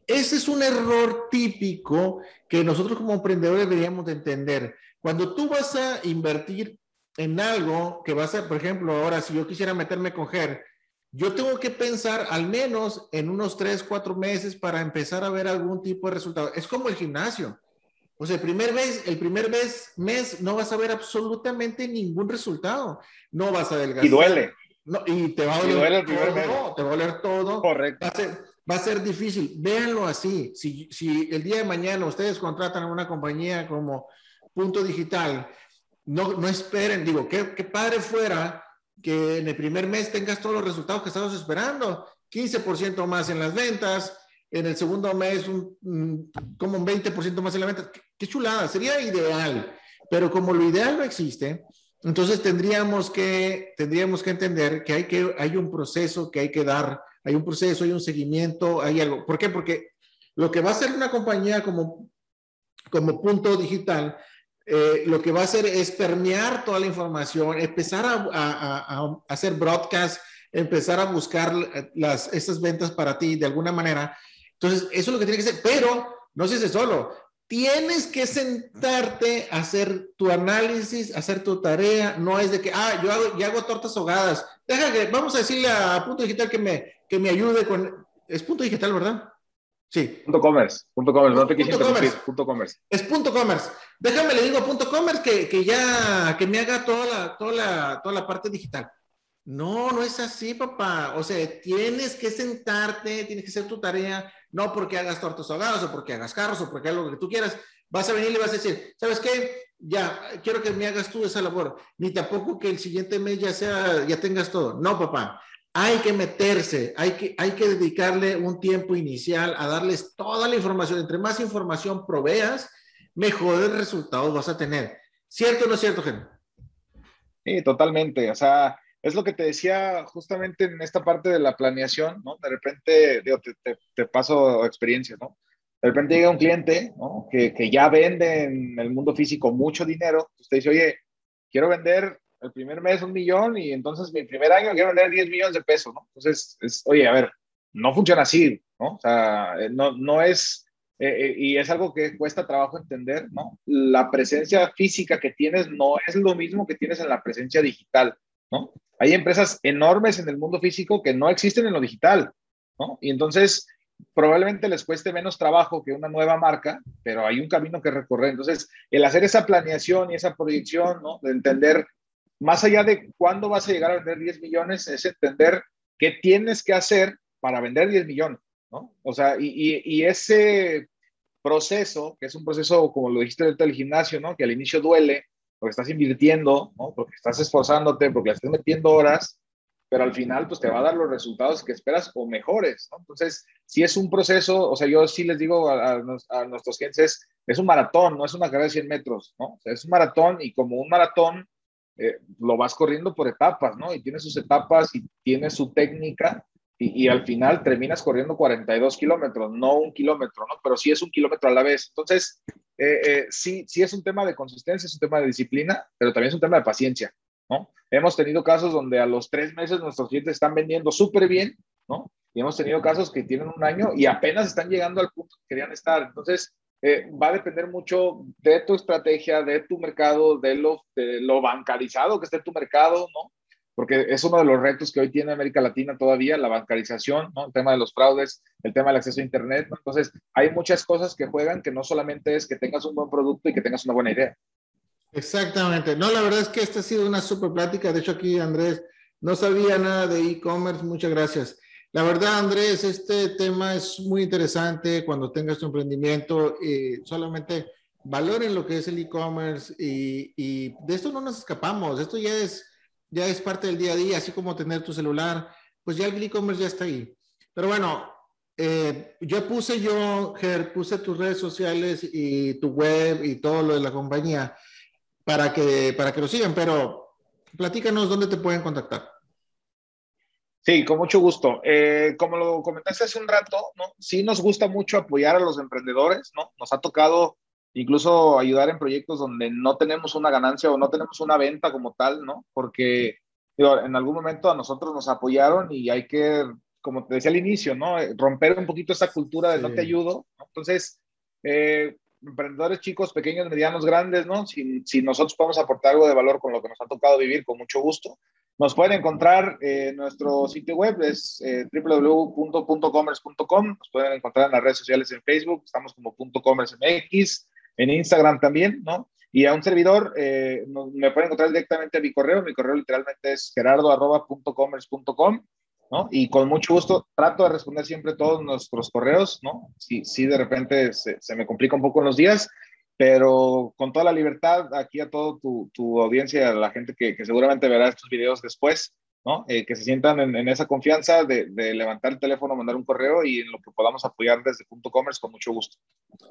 Speaker 1: Ese es un error típico que nosotros como emprendedores deberíamos de entender. Cuando tú vas a invertir en algo que va a por ejemplo, ahora si yo quisiera meterme con GER, yo tengo que pensar al menos en unos tres, cuatro meses para empezar a ver algún tipo de resultado. Es como el gimnasio. O sea, el primer mes, el primer mes, mes no vas a ver absolutamente ningún resultado. No vas a adelgazar.
Speaker 2: Y duele.
Speaker 1: No, y te va a doler todo, te va a doler todo.
Speaker 2: Correcto.
Speaker 1: Va a, ser, va a ser difícil. Véanlo así. Si, si el día de mañana ustedes contratan a una compañía como Punto Digital no, no esperen, digo, qué, qué padre fuera que en el primer mes tengas todos los resultados que estamos esperando, 15% más en las ventas, en el segundo mes un, como un 20% más en la venta. Qué, chulada, sería ideal, pero como lo ideal no existe, entonces tendríamos que, tendríamos que entender que hay, que hay un proceso que hay que dar, hay un proceso, hay un seguimiento, hay algo. ¿Por qué? Porque lo que va a hacer una compañía como, como punto digital eh, lo que va a hacer es permear toda la información, empezar a, a, hacer broadcast, empezar a buscar las, estas ventas para ti de alguna manera. Entonces, eso es lo que tiene que ser, pero no se hace solo. Tienes que sentarte a hacer tu análisis, hacer tu tarea. No es de que, ah, yo hago, yo hago tortas ahogadas. Deja que, vamos a decirle a Punto Digital que me, que me ayude con... Es Punto Digital, ¿verdad? Sí.
Speaker 2: Punto commerce, punto commerce, no te quise interrumpir, punto commerce.
Speaker 1: Es punto commerce. Déjame le digo punto commerce que, que, ya, que me haga toda la, toda, la, toda la parte digital. No, no es así, papá. O sea, tienes que sentarte, tienes que hacer tu tarea, no porque hagas tortas ahogadas o porque hagas carros o porque hagas lo que tú quieras. Vas a venir y vas a decir, ¿sabes qué? Ya, quiero que me hagas tú esa labor. Ni tampoco que el siguiente mes ya sea, ya tengas todo. No, papá hay que meterse, hay que, hay que dedicarle un tiempo inicial a darles toda la información. Entre más información proveas, mejores resultados vas a tener. ¿Cierto o no es cierto, Gen?
Speaker 2: Sí, totalmente. O sea, es lo que te decía justamente en esta parte de la planeación, ¿no? De repente, digo, te, te, paso experiencias, ¿no? De repente llega un cliente, ¿no? Que, que ya vende en el mundo físico mucho dinero. Usted dice, oye, quiero vender el primer mes un millón y entonces mi primer año quiero vender 10 millones de pesos, ¿no? Entonces, es, oye, a ver, no funciona así, ¿no? O sea, eh, no, no es, eh, eh, y es algo que cuesta trabajo entender, ¿no? La presencia física que tienes no es lo mismo que tienes en la presencia digital, ¿no? Hay empresas enormes en el mundo físico que no existen en lo digital, ¿no? Y entonces, probablemente les cueste menos trabajo que una nueva marca, pero hay un camino que recorrer. Entonces, el hacer esa planeación y esa proyección, ¿no? De entender más allá de cuándo vas a llegar a vender 10 millones, es entender qué tienes que hacer para vender 10 millones, ¿no? O sea, y, y, ese proceso, que es un proceso, como lo dijiste del gimnasio, ¿no? Que al inicio duele, porque estás invirtiendo, ¿no? Porque estás esforzándote, porque estás metiendo horas, pero al final, pues te va a dar los resultados que esperas o mejores. Entonces, si es un proceso, o sea, yo sí les digo a, nuestros clientes, es un maratón, no es una carrera de 100 metros, ¿no? Es un maratón y como un maratón, eh, lo vas corriendo por etapas, ¿no? Y tiene sus etapas y tiene su técnica y, al final terminas corriendo 42 kilómetros, no un kilómetro, ¿no? Pero sí es un kilómetro a la vez. Entonces, eh, eh, sí, sí es un tema de consistencia, es un tema de disciplina, pero también es un tema de paciencia, ¿no? Hemos tenido casos donde a los tres meses nuestros clientes están vendiendo súper bien, ¿no? Y hemos tenido casos que tienen un año y apenas están llegando al punto que querían estar. Entonces, eh, va a depender mucho de tu estrategia, de tu mercado, de lo, de lo bancarizado que esté tu mercado, ¿no? Porque es uno de los retos que hoy tiene América Latina todavía, la bancarización, ¿no? El tema de los fraudes, el tema del acceso a Internet, ¿no? Entonces, hay muchas cosas que juegan que no solamente es que tengas un buen producto y que tengas una buena idea.
Speaker 1: Exactamente. No, la verdad es que esta ha sido una super plática. De hecho, aquí Andrés no sabía nada de e-commerce. Muchas gracias. La verdad, Andrés, este tema es muy interesante cuando tengas tu emprendimiento. y solamente valoren lo que es el e-commerce y, y, de esto no nos escapamos. Esto ya es, ya es parte del día a día, así como tener tu celular, pues ya el e-commerce ya está ahí. Pero bueno, eh, yo puse yo, Ger, puse tus redes sociales y tu web y todo lo de la compañía para que, para que lo sigan, pero platícanos dónde te pueden contactar.
Speaker 2: Sí, con mucho gusto. Eh, como lo comentaste hace un rato, ¿no? sí nos gusta mucho apoyar a los emprendedores, ¿no? Nos ha tocado incluso ayudar en proyectos donde no tenemos una ganancia o no tenemos una venta como tal, ¿no? Porque en algún momento a nosotros nos apoyaron y hay que, como te decía al inicio, ¿no? Romper un poquito esa cultura de no te ayudo. Entonces, eh, emprendedores chicos, pequeños, medianos, grandes, ¿no? Si, si, nosotros podemos aportar algo de valor con lo que nos ha tocado vivir, con mucho gusto. Nos pueden encontrar en nuestro sitio web, es eh, www.commerce.com. Nos pueden encontrar en las redes sociales en Facebook, estamos como .commerce MX, en Instagram también, ¿no? Y a un servidor eh, me pueden encontrar directamente a mi correo. Mi correo literalmente es gerardo.commerce.com. ¿no? Y con mucho gusto trato de responder siempre todos nuestros correos, ¿no? Si, si de repente se, se, me complica un poco en los días, pero con toda la libertad aquí a toda tu, tu, audiencia, a la gente que, que, seguramente verá estos videos después, ¿no? Eh, que se sientan en, en esa confianza de, de, levantar el teléfono, mandar un correo y en lo que podamos apoyar desde Punto Commerce con mucho gusto.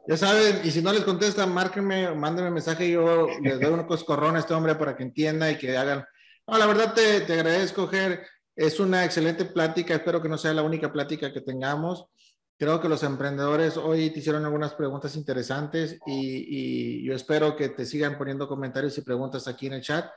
Speaker 1: Ya saben, y si no les contestan, márquenme, mándenme mensaje y yo les doy un coscorrón a este hombre para que entienda y que hagan. No, la verdad te, te agradezco, Ger es una excelente plática, espero que no sea la única plática que tengamos. Creo que los emprendedores hoy te hicieron algunas preguntas interesantes y, y, yo espero que te sigan poniendo comentarios y preguntas aquí en el chat.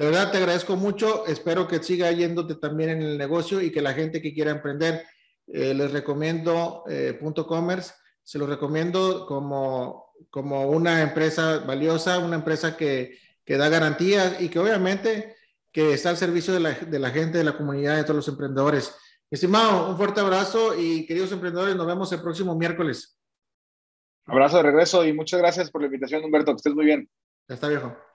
Speaker 1: De verdad te agradezco mucho, espero que siga yéndote también en el negocio y que la gente que quiera emprender, eh, les recomiendo eh, Punto Commerce, se lo recomiendo como, como una empresa valiosa, una empresa que, que da garantías y que obviamente que está al servicio de la, de la gente, de la comunidad, de todos los emprendedores. Estimado, un fuerte abrazo y queridos emprendedores, nos vemos el próximo miércoles.
Speaker 2: Abrazo de regreso y muchas gracias por la invitación, Humberto, que estés muy bien.
Speaker 1: Ya está, viejo.